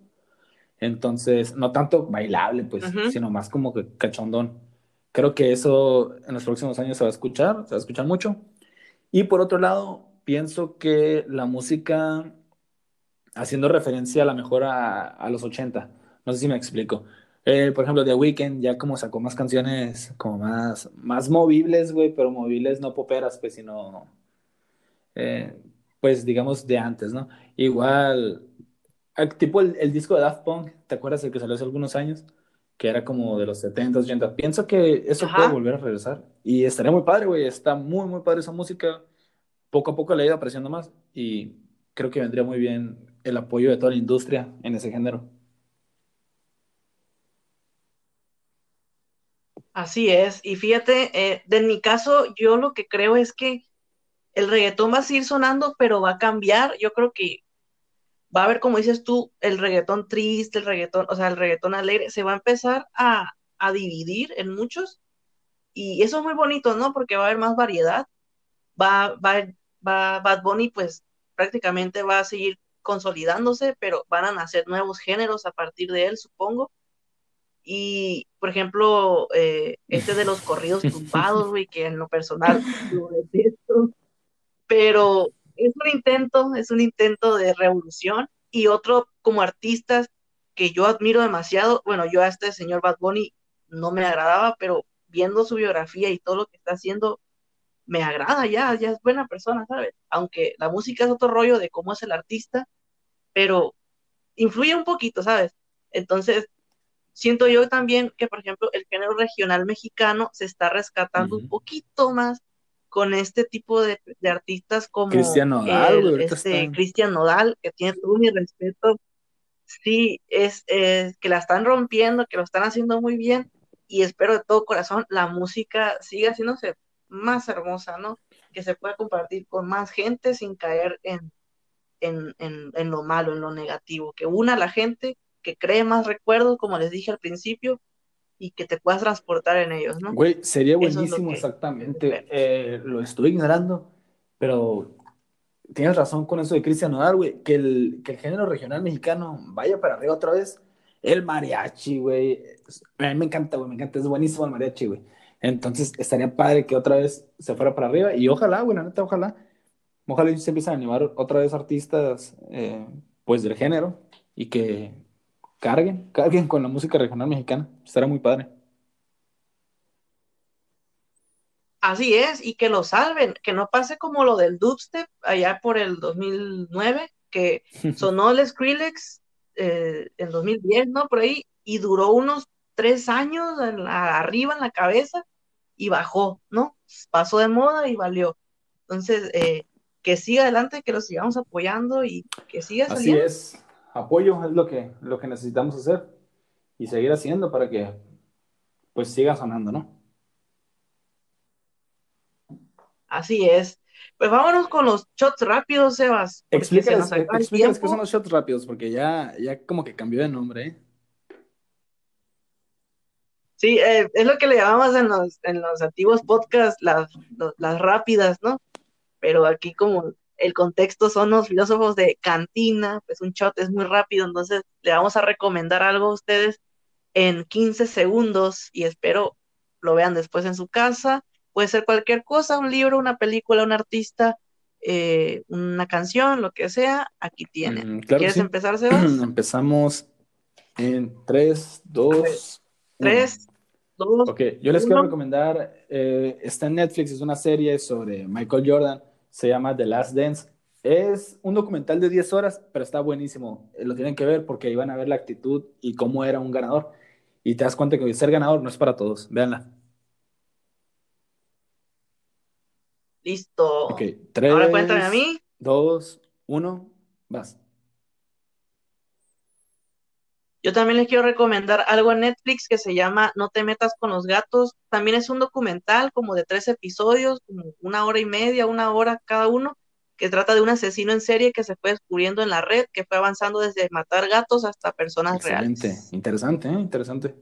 Entonces, no tanto bailable, pues, sino más como que cachondón. Creo que eso en los próximos años se va a escuchar, se va a escuchar mucho. Y por otro lado, pienso que la música, haciendo referencia a la mejor a, los 80, no sé si me explico. Eh, por ejemplo, The Weeknd ya como sacó más canciones como más, más movibles, güey, pero movibles no poperas, pues, sino, eh, pues, digamos, de antes, ¿no? Igual, tipo el, disco de Daft Punk, ¿te acuerdas el que salió hace algunos años? Que era como de los 70, 80. Pienso que eso puede volver a regresar. Y estaría muy padre, güey. Está muy, muy padre esa música. Poco a poco la he ido apreciando más. Y creo que vendría muy bien el apoyo de toda la industria en ese género. Así es, y fíjate, eh, de mi caso, yo lo que creo es que el reggaetón va a seguir sonando, pero va a cambiar. Yo creo que va a haber, como dices tú, el reggaetón triste, el reggaetón, o sea, el reggaetón alegre, se va a empezar a, dividir en muchos. Y eso es muy bonito, ¿no? Porque va a haber más variedad. Va, va, va, Bad Bunny, pues prácticamente va a seguir consolidándose, pero van a nacer nuevos géneros a partir de él, supongo. Y, por ejemplo, eh, este de los corridos tumbados, güey, que en lo personal lo detesto. Pero es un intento, es un intento de revolución. Y otro, como artistas que yo admiro demasiado, bueno, yo a este señor Bad Bunny no me agradaba, pero viendo su biografía y todo lo que está haciendo, me agrada ya, ya es buena persona, ¿sabes? Aunque la música es otro rollo de cómo es el artista, pero influye un poquito, ¿sabes? Entonces, siento yo también que, por ejemplo, el género regional mexicano se está rescatando un poquito más con este tipo de, artistas como Cristian Nodal, este Cristian Nodal, que tiene todo mi respeto. Sí, es, es, que la están rompiendo, que lo están haciendo muy bien y espero de todo corazón la música siga haciéndose más hermosa, ¿no? Que se pueda compartir con más gente sin caer en, en, en, lo malo, en lo negativo, que una a la gente, que cree más recuerdos, como les dije al principio, y que te puedas transportar en ellos, ¿no? Güey, sería buenísimo, exactamente. Eh, lo estoy ignorando, pero tienes razón con eso de Cristian Nodal, güey, que el, que el género regional mexicano vaya para arriba otra vez. El mariachi, güey. A mí me encanta, güey, me encanta, es buenísimo el mariachi, güey. Entonces estaría padre que otra vez se fuera para arriba y ojalá, güey, la neta, ojalá. Ojalá se empiecen a animar otra vez artistas, eh, pues del género y que carguen, carguen con la música regional mexicana. Estará muy padre. Así es, y que lo salven, que no pase como lo del dubstep allá por el 2009, que sonó el Skrillex eh, en 2010, ¿no? Por ahí, y duró unos tres años arriba en la cabeza y bajó, ¿no? Pasó de moda y valió. Entonces, eh, que siga adelante, que lo sigamos apoyando y que siga saliendo. Así es, apoyo es lo que, lo que necesitamos hacer y seguir haciendo para que pues siga sonando, ¿no? Así es. Pues vámonos con los shots rápidos, Sebas. Explícales, qué son los shots rápidos, porque ya, ya como que cambió de nombre, ¿eh? Sí, eh, es lo que le llamamos en los, en los antiguos podcasts las, las rápidas, ¿no? Pero aquí como el contexto son los filósofos de cantina, pues un shot es muy rápido, entonces le vamos a recomendar algo a ustedes en 15 segundos y espero lo vean después en su casa. Puede ser cualquier cosa, un libro, una película, un artista, eh, una canción, lo que sea, aquí tienen. Mm, ¿Quieres empezar, Sebas? Empezamos en 3, 2, 3, Ok, yo les quiero recomendar, eh, está en Netflix, es una serie sobre Michael Jordan, se llama The Last Dance. Es un documental de 10 horas, pero está buenísimo. Eh, lo tienen que ver porque ahí van a ver la actitud y cómo era un ganador. Y te das cuenta que ser ganador no es para todos. Véanla. Listo. Ok, 3, Ahora cuéntame a mí. 2, 1, vas. Yo también les quiero recomendar algo en Netflix que se llama No te metas con los gatos. También es un documental como de tres episodios, como una hora y media, una hora cada uno, que trata de un asesino en serie que se fue descubriendo en la red, que fue avanzando desde matar gatos hasta personas Excelente. reales. Interesante, ¿eh? interesante.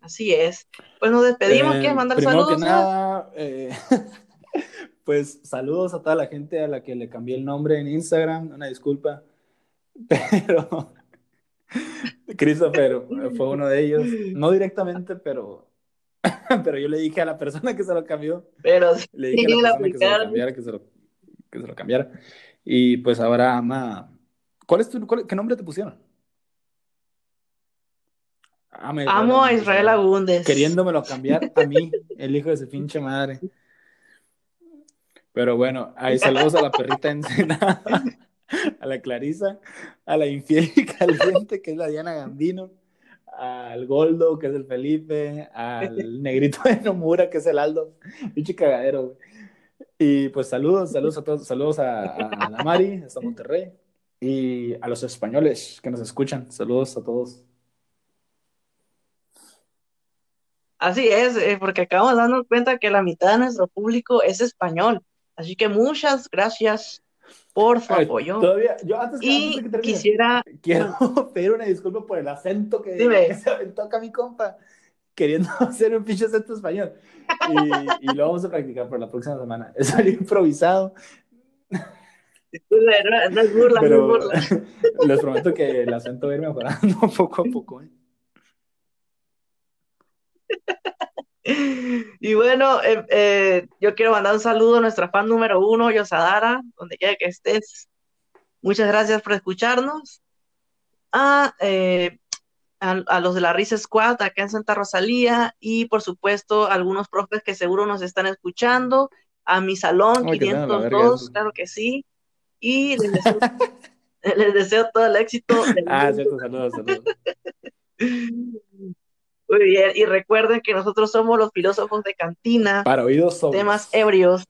Así es. Pues nos despedimos, ¿quieres eh, mandar saludos? Que nada, eh, pues saludos a toda la gente a la que le cambié el nombre en Instagram, una disculpa. Pero Christopher fue uno de ellos, no directamente, pero, pero yo le dije a la persona que se lo cambió, pero le dije a la persona que se lo cambiara, que se lo, que se lo cambiara. Y pues ahora ama. ¿Cuál es tu, qué nombre te pusieron? Amo a Israel Agundes. Queriéndomelo cambiar a mí, el hijo de su pinche madre. Pero bueno, ahí saludos a la perrita encenada. a la Clarisa, a la infiel y caliente, que es la Diana Gandino, al Goldo, que es el Felipe, al negrito de Nomura, que es el Aldo, pinche cagadero, güey. Y pues saludos, saludos a todos, saludos a, la Mari, hasta Monterrey, y a los españoles que nos escuchan, saludos a todos. Así es, eh, porque acabamos de darnos cuenta que la mitad de nuestro público es español. Así que muchas gracias por su apoyo. Todavía, yo antes, y que quisiera. Quiero pedir una disculpa por el acento que, se aventó acá mi compa, queriendo hacer un pinche acento español. Y, y, lo vamos a practicar por la próxima semana. Es algo improvisado. No, es burla, no es burla. les prometo que el acento va a ir mejorando poco a poco. ¿eh? Y bueno, eh, eh, yo quiero mandar un saludo a nuestra fan número uno, Yosadara, donde quiera que estés. Muchas gracias por escucharnos. Ah, eh, a, los de la Risa Squad acá en Santa Rosalía y por supuesto algunos profes que seguro nos están escuchando, a mi salón 502, claro que sí, y les deseo, les deseo todo el éxito. Ah, cierto, saludos, saludos. Muy bien, y recuerden que nosotros somos los filósofos de cantina. Para oídos Temas ebrios.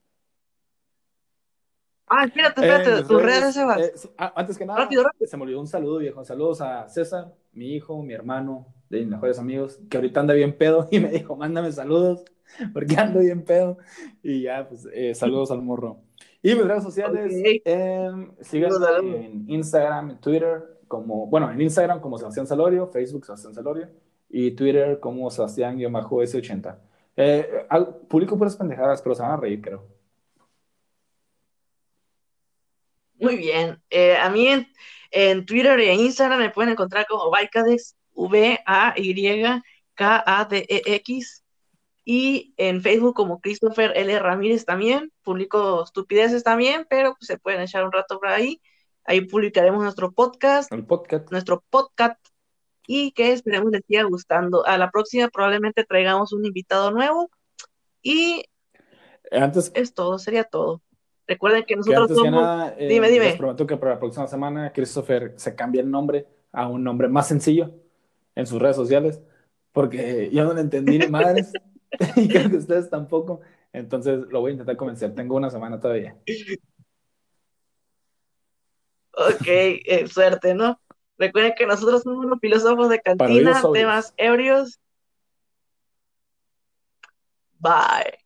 Ah, espérate, espérate, eh, tus redes, Sebas. Eh, ah, antes que nada, se me olvidó un saludo, viejo. Saludos a César, mi hijo, mi hermano, de mis mejores amigos, que ahorita anda bien pedo y me dijo, mándame saludos, porque ando bien pedo. Y ya, pues, eh, saludos al morro. Y mis redes sociales, eh, síganme en Instagram, en Twitter, como, bueno, en Instagram como Sebastián Salorio, Facebook Sebastián Salorio, y Twitter como Sebastián-S80. Eh, publico puras pendejadas, pero se van a reír, creo. Muy bien. Eh, a mí en, Twitter y en Instagram me pueden encontrar como Vaikadex, V-A-Y-K-A-D-E-X. Y en Facebook como Christopher L. Ramírez también. Publico estupideces también, pero pues, se pueden echar un rato por ahí. Ahí publicaremos nuestro podcast. El podcast. Nuestro podcast. Y que esperemos les siga gustando. A la próxima probablemente traigamos un invitado nuevo. Y antes es todo, sería todo. Recuerden que nosotros somos... Eh, dime, dime. Les prometo que para la próxima semana Christopher se cambie el nombre a un nombre más sencillo en sus redes sociales, porque yo no le entendí ni madres, y creo que ustedes tampoco, entonces lo voy a intentar convencer. Tengo una semana todavía. Ok, eh, suerte, ¿no? Recuerden que nosotros somos los filósofos de cantina, temas ebrios. Bye.